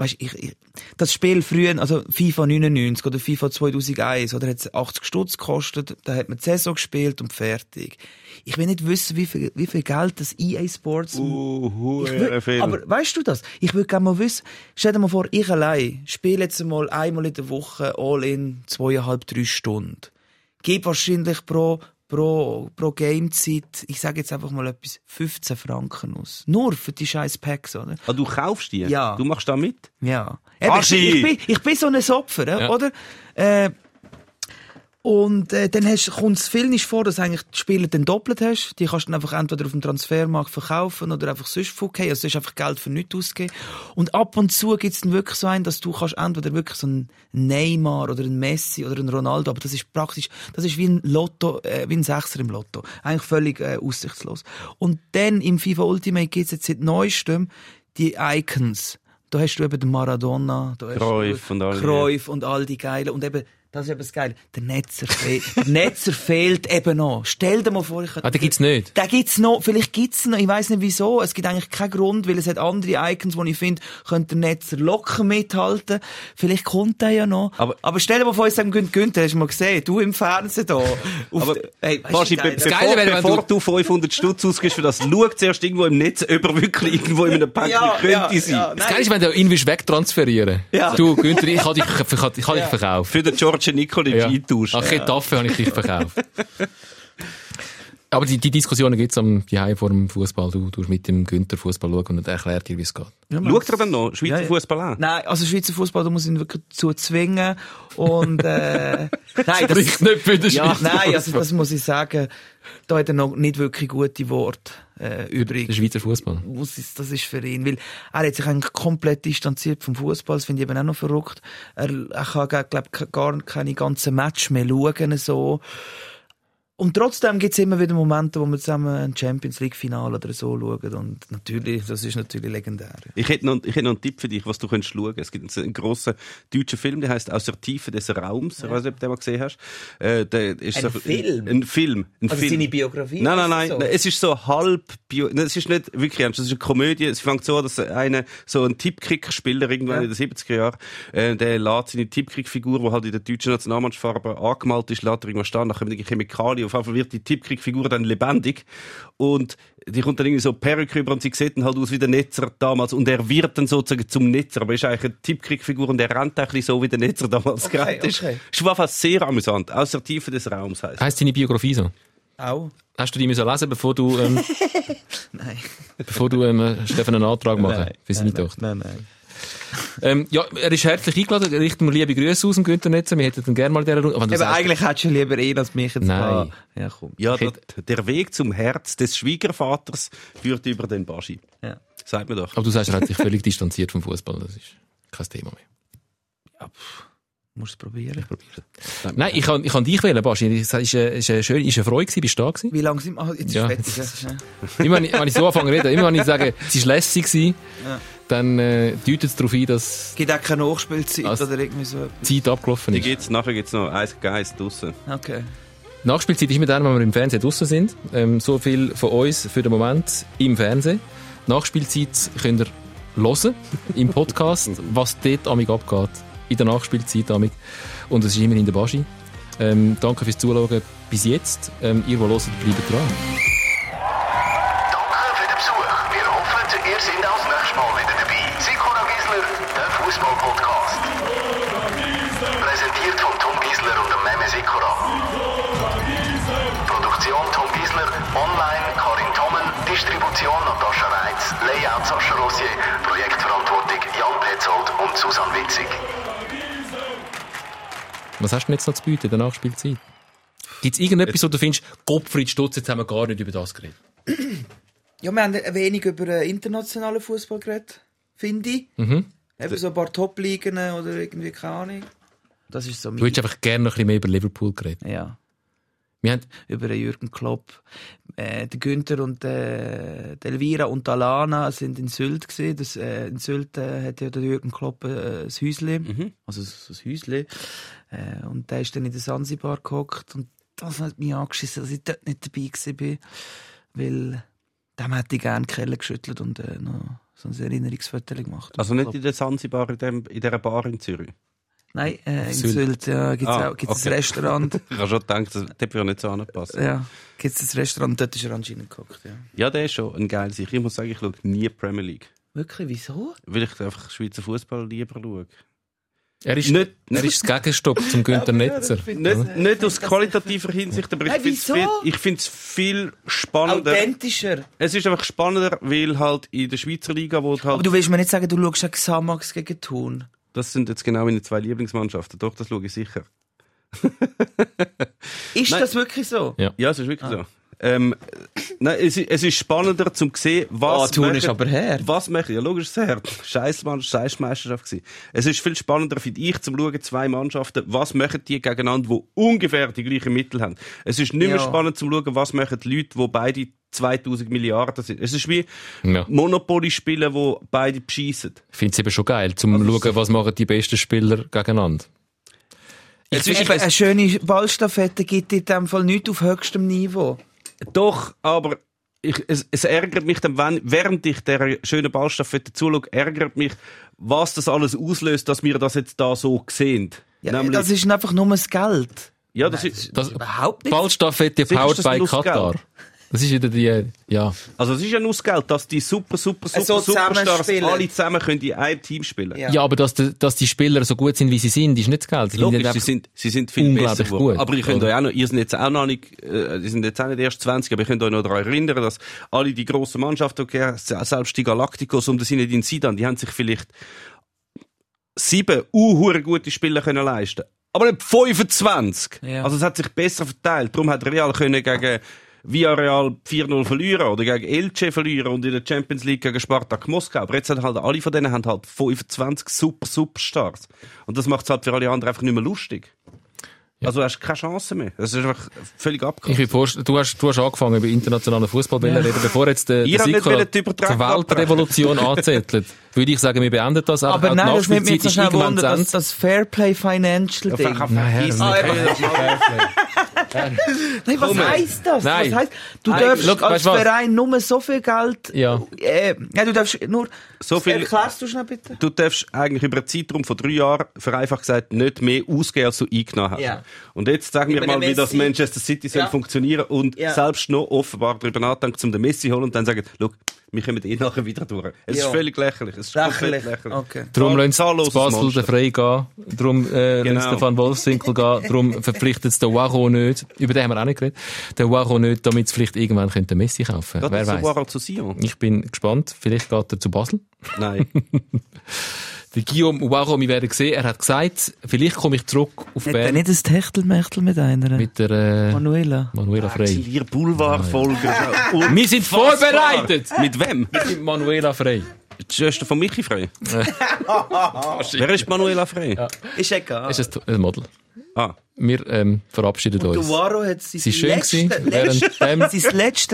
Weißt, ich, ich, das Spiel früher, also FIFA 99 oder FIFA 2001, oder hat 80 Stutz gekostet, da hat man die Saison gespielt und fertig. Ich will nicht wissen, wie viel, wie viel Geld das EA Sports Uh, ich will, viel. aber weißt du das? Ich würde gerne mal wissen, stell dir mal vor, ich allein spiele jetzt mal einmal in der Woche all in zweieinhalb, drei Stunden. Gib wahrscheinlich pro, pro, pro Gamezeit, ich sage jetzt einfach mal etwas, 15 Franken aus. Nur für die scheiß Packs, oder? Ah, du kaufst die? Ja. Du machst da mit? Ja. Eben, ich, ich, bin, ich bin so ein Opfer. Ja. oder? Äh, und äh, dann hast- kommt es viel nicht vor, dass eigentlich die Spieler dann doppelt hast. Die kannst du dann einfach entweder auf dem Transfermarkt verkaufen oder einfach sonst fucken. Also hast einfach Geld für nichts ausgeben. Und ab und zu gibt es dann wirklich so einen, dass du kannst entweder wirklich so einen Neymar oder einen Messi oder einen Ronaldo, aber das ist praktisch, das ist wie ein Lotto, äh, wie ein Sechser im Lotto. Eigentlich völlig äh, aussichtslos. Und dann im FIFA Ultimate gibt es jetzt seit neuestem die Icons. Da hast du eben den Maradona, da hast Cruyff du und all die- Cruyff und all die Geilen. Und eben, das ist eben das Geile. Der Netzer, fe der Netzer fehlt eben noch. Stell dir mal vor, ich Ah, den gibt's nicht. Den gibt's noch, vielleicht gibt's noch, ich weiß nicht wieso. Es gibt eigentlich keinen Grund, weil es hat andere Icons, wo ich finde, könnte der Netzer locker mithalten. Vielleicht kommt der ja noch. Aber- Aber stell dir mal vor, ich sage Günther, hast du mal gesehen, du im Fernsehen da. (laughs) Aber, hey, weißt du, be geil, bevor, Geile wenn bevor du- du 500 Stutz ausgibst für das, schau zuerst irgendwo im Netz, ob er wirklich irgendwo in einem Päckchen Ja, könnte ja, sein. ja. Das Geile ist, wenn du ihn willst wegtransferieren Ja. Du, Günther, ich kann dich, ich kann, ich kann dich verkaufen. Für den George Nikolic Ja. eintauschen. Ach, Ketaffe habe ich dich verkauft. (laughs) Aber die, die Diskussionen gibt's am die vor dem Fußball. Du tust mit dem Günther Fußball schauen und er erklärt dir, wie es geht. Ja, Schaut er dann noch Schweizer Ja, ja. Fußball an? Nein, also Schweizer Fußball, da muss ich ihn wirklich zu zwingen. Und, äh, (laughs) nein, Spricht nicht für den ja, Schweizer nein, also das muss ich sagen. Da hat er noch nicht wirklich gute Worte, äh, übrig. Der Schweizer Fußball. muss ich, das ist für ihn, weil er hat sich eigentlich komplett distanziert vom Fußball. Das finde ich eben auch noch verrückt. Er, er kann, glaube gar keine ganzen Match mehr schauen, so. Und trotzdem gibt es immer wieder Momente, wo wir zusammen ein Champions League Finale oder so schauen. Und natürlich, das ist natürlich legendär. Ich hätte, noch, ich hätte noch einen Tipp für dich, was du könntest schauen. Es gibt einen grossen deutschen Film, der heißt Aus der Tiefe des Raums. Ich weiß nicht, ob du den mal gesehen hast. Äh, ist Ein so, Film? Ein Film. Ein Also Film. seine Biografie? Nein, nein, ist nein. so? nein. Es ist so halb Bio nein, Es ist nicht wirklich ernst. Es ist eine Komödie. Es fängt so an, dass einer, so ein Tippkrieg-Spieler irgendwann Ja. in den 70er Jahren, äh, der lädt seine Tippkrieg-Figur, die halt in der deutschen Nationalmannschaftsfarbe angemalt ist, lädt er irgendwo stehen, dann kommen die Chemikalien. Auf jeden Fall wird die Tippkrieg-Figur dann lebendig. Und die kommt dann irgendwie so Perücke rüber und sie sieht dann halt aus wie der Netzer damals. Und er wird dann sozusagen zum Netzer. Aber er ist eigentlich eine Tippkrieg-Figur und er rennt bisschen so, wie der Netzer damals Okay, gerannt ist. okay. Ist auf sehr amüsant. Aus der Tiefe des Raums heisst. Heißt deine Biografie so? Auch? Hast du die müssen lesen, bevor du, ähm, (laughs) Nein. bevor du, ähm, Stefan einen Antrag machen für seine nein, Tochter? nein, nein. Ähm, ja, er ist herzlich eingeladen. Richten wir liebe Grüße aus dem Günther Netzer. Wir hätten ihn gerne mal in dieser Runde. Aber sagst- eigentlich hättest du lieber ihn als mich jetzt Nein. da. Ja, komm. Ja, Ich der, der Weg zum Herz des Schwiegervaters führt über den Baschi. Ja. Sagt mir doch. aber du sagst, er hat sich völlig (laughs) distanziert vom Fußball. Das ist kein Thema mehr. Musst es probieren. Nein, ich kann, ich kann dich wählen, Baschi. Es ist, äh, ist, äh, schön, ist eine Freude gewesen, bist du da gewesen? Wie lange sind wir? Ah, jetzt Ja. ist fertig. Ja. Immer wenn ich, wenn ich so anfange zu reden, immer wenn ich sage, es war lässig gewesen, Ja. Dann äh, deutet es darauf ein, dass Es gibt auch keine Nachspielzeit oder irgendwie so. die Zeit abgelaufen Die ist. gibt's, nachher gibt's noch Eis Geist draussen. Okay. Nachspielzeit ist mit dann, wenn wir im Fernsehen draussen sind. Ähm, so viel von uns für den Moment im Fernsehen. Nachspielzeit könnt ihr hören (laughs) im Podcast, was dort amig abgeht. In der Nachspielzeit amig. Und es ist immerhin der Baschi. Ähm, danke fürs Zuschauen bis jetzt. Ähm, ihr, die hören, bleibt dran. Petzold und Susan Witzig. Was hast du jetzt noch zu bieten in der Nachspielzeit? Gibt es irgendetwas, wo du findest, Gottfried Stutz, jetzt haben wir gar nicht über das geredet? (clears throat) Ja, wir haben ein wenig über internationalen Fußball geredet, finde ich. Mhm. Eben so ein paar Top-Ligen oder irgendwie, keine Ahnung. Das ist so Du hättest einfach gerne noch ein bisschen mehr über Liverpool geredet. Ja. Wir haben, über den Jürgen Klopp. Äh, der Günther und äh, Elvira und Alana sind in Sylt gesehen. Das, äh, in Sylt äh, hat ja der Jürgen Klopp äh, ein Häusle, Mhm. also so ein Häusle. Äh, und der ist dann in der Sansibar gehockt und das hat mich angeschissen, dass ich dort nicht dabei bin, weil dem hätte ich gerne die Kelle geschüttelt und äh, noch so ein Erinnerungsfoto gemacht. Also nicht in der Sansibar, in, dem, in dieser Bar in Zürich. Nein, äh, in Sylt. Sylt, ja, gibt's Ah, auch gibt's okay. ein Restaurant. Ich habe schon gedacht, das das würde nicht so anpassen. ja, gibt's ein Restaurant, dort ist er anscheinend gehockt, ja. Ja, der ist schon ein geiler Sieg. Ich muss sagen, ich schaue nie Premier League. Wirklich, wieso? Weil ich einfach Schweizer Fußball lieber schaue. er ist, Nicht- er ist das Gegenstock zum (laughs) Günther Netzer. Nicht, nicht aus qualitativer Hinsicht, aber ich Hey, finde es viel spannender. Authentischer. Es ist einfach spannender, weil halt in der Schweizer Liga, wo halt, Aber du willst mir nicht sagen, du schaust auch Xamax gegen Thun. Das sind jetzt genau meine zwei Lieblingsmannschaften. Doch, das schaue ich sicher. Ist Nein. das wirklich so? Ja. Ja, es ist wirklich so. Ähm, nein, es, ist- es ist spannender zum sehen, was Ah, Thun machen- ist aber her. Was machen, ja logisch ist es her. Gewesen. Es ist viel spannender, finde ich, zum schauen, zwei Mannschaften, was machen die gegeneinander, die ungefähr die gleichen Mittel haben. Es ist nicht mehr Ja. spannend zum schauen, was machen die Leute, die beide 2000 Milliarden sind. Es ist wie Ja. Monopoly spielen, wo beide beschissen. Ich finde es eben schon geil, zum schauen, was machen die besten Spieler gegeneinander. Es ist eben eine schöne Ballstaffette gibt in dem Fall nicht auf höchstem Niveau. Doch, aber ich, es, es ärgert mich dann, wenn, während ich der schönen Ballstaffette zuschaue, ärgert mich, was das alles auslöst, dass wir das jetzt da so sehen. Ja, Nämlich- das ist einfach nur das Geld. ja, das ist, Das, Überhaupt nicht. Ballstaffette ist powered das by. Katar. Das ist wieder die, ja. also es ist ja nur das Geld, dass die super, super, super, So Superstars alle zusammen können in einem Team spielen. Ja. Ja, aber dass, die- dass die Spieler so gut sind, wie sie sind, ist nicht das Geld. Sie Logisch, sind sie sind, sie sind viel unglaublich besser gut, Aber ihr könnt euch auch noch, ihr seid jetzt auch noch nicht, äh, ihr sind jetzt auch nicht erst 20, aber ihr könnt euch noch daran erinnern, dass alle die grossen Mannschaften, okay, selbst die Galacticos um den Sinedin Sidan, die haben sich vielleicht sieben uhure gute Spieler können leisten. Aber nicht 25. Ja. Also es hat sich besser verteilt. Darum hat Real können gegen Villarreal 4-0 verlieren oder gegen Elche verlieren und in der Champions League gegen Spartak Moskau. Aber jetzt haben halt alle von denen haben halt 25 super Superstars. Und das macht es halt für alle anderen einfach nicht mehr lustig. Also du hast keine Chance mehr. Das ist einfach völlig vorstellen, du hast, du hast angefangen über internationalen Fußball zu reden, bevor jetzt der, der die zur Weltrevolution anzettelt. Würde ich sagen, wir beenden das. auch. Aber Auch die nein, das nimmt mich ist schnell irgendwann Wunder, zu das, das Fairplay Financial Ding. Nein, Ah, nicht. (laughs) Nein, was Komm. heisst das? Nein. Was heisst, du Nein, darfst look, als weißt du was? Verein nur so viel Geld... Ja. Äh, ja, du darfst nur... So viel- Erklärst du schnell bitte? Du darfst eigentlich über einen Zeitraum von drei Jahren, vereinfacht gesagt, nicht mehr ausgeben, als du eingenommen hast. Ja. Und jetzt sagen wir mal, wie das. Manchester City soll funktionieren und Ja. selbst noch offenbar darüber nachdenken, um den Messi zu holen und dann sagen, schau, wir kommen eh nachher wieder durch. Es Ja. ist völlig lächerlich. Es ist Lächerlich. lächerlich. Okay. Darum sie zahlloses Basel den frei gehen. Darum äh, Genau. sie Van Wolfswinkel gehen. Darum (laughs) verpflichtet es den Waro nicht. Über den haben wir auch nicht geredet. Den Waro nicht, damit sie vielleicht irgendwann könnten Messi kaufen Wer weiß. war zu Sion? Ich bin gespannt. Vielleicht geht er zu Basel. Nein. (laughs) Der Guillaume Waro, wir werden sehen, er hat gesagt, vielleicht komme ich zurück auf Hat er Bern nicht ein Techtelmechtel mit einer? mit der äh, Manuela? Manuela Frey. Ihr Boulevard-Folge. (laughs) Wir sind vorbereitet! Mit wem? Mit Manuela Frey. Die Schwester von Michi Frey. (laughs) Wer ist Manuela Frey? Ist egal. Ist ein Model. Ah. Wir ähm, verabschieden Der uns. Waro hat sein Sie ist schön letzte, gewesen, letzte, während (laughs) sein letztes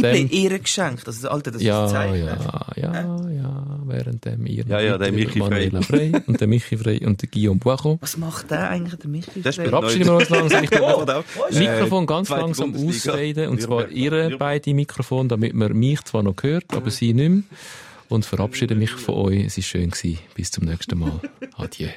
dem- ihr geschenkt. Also, Alter, das ist Ja, ein Zeichen. ja, ja, ja, während dem ihr Ja, ja, der Michi Manuela Frey und der Michi Frey und der Guillaume Boicho. Was macht der eigentlich, der Michi? Spielt Verabschieden wir uns langsam. Ich (laughs) glaube, Äh, Mikrofon ganz langsam ausreden. Und zwar ihre beide Mikrofon, damit man mich zwar noch hört, aber sie nicht mehr. Und verabschiede mich von euch. Es war schön. gewesen. Bis zum nächsten Mal. (laughs) Adieu.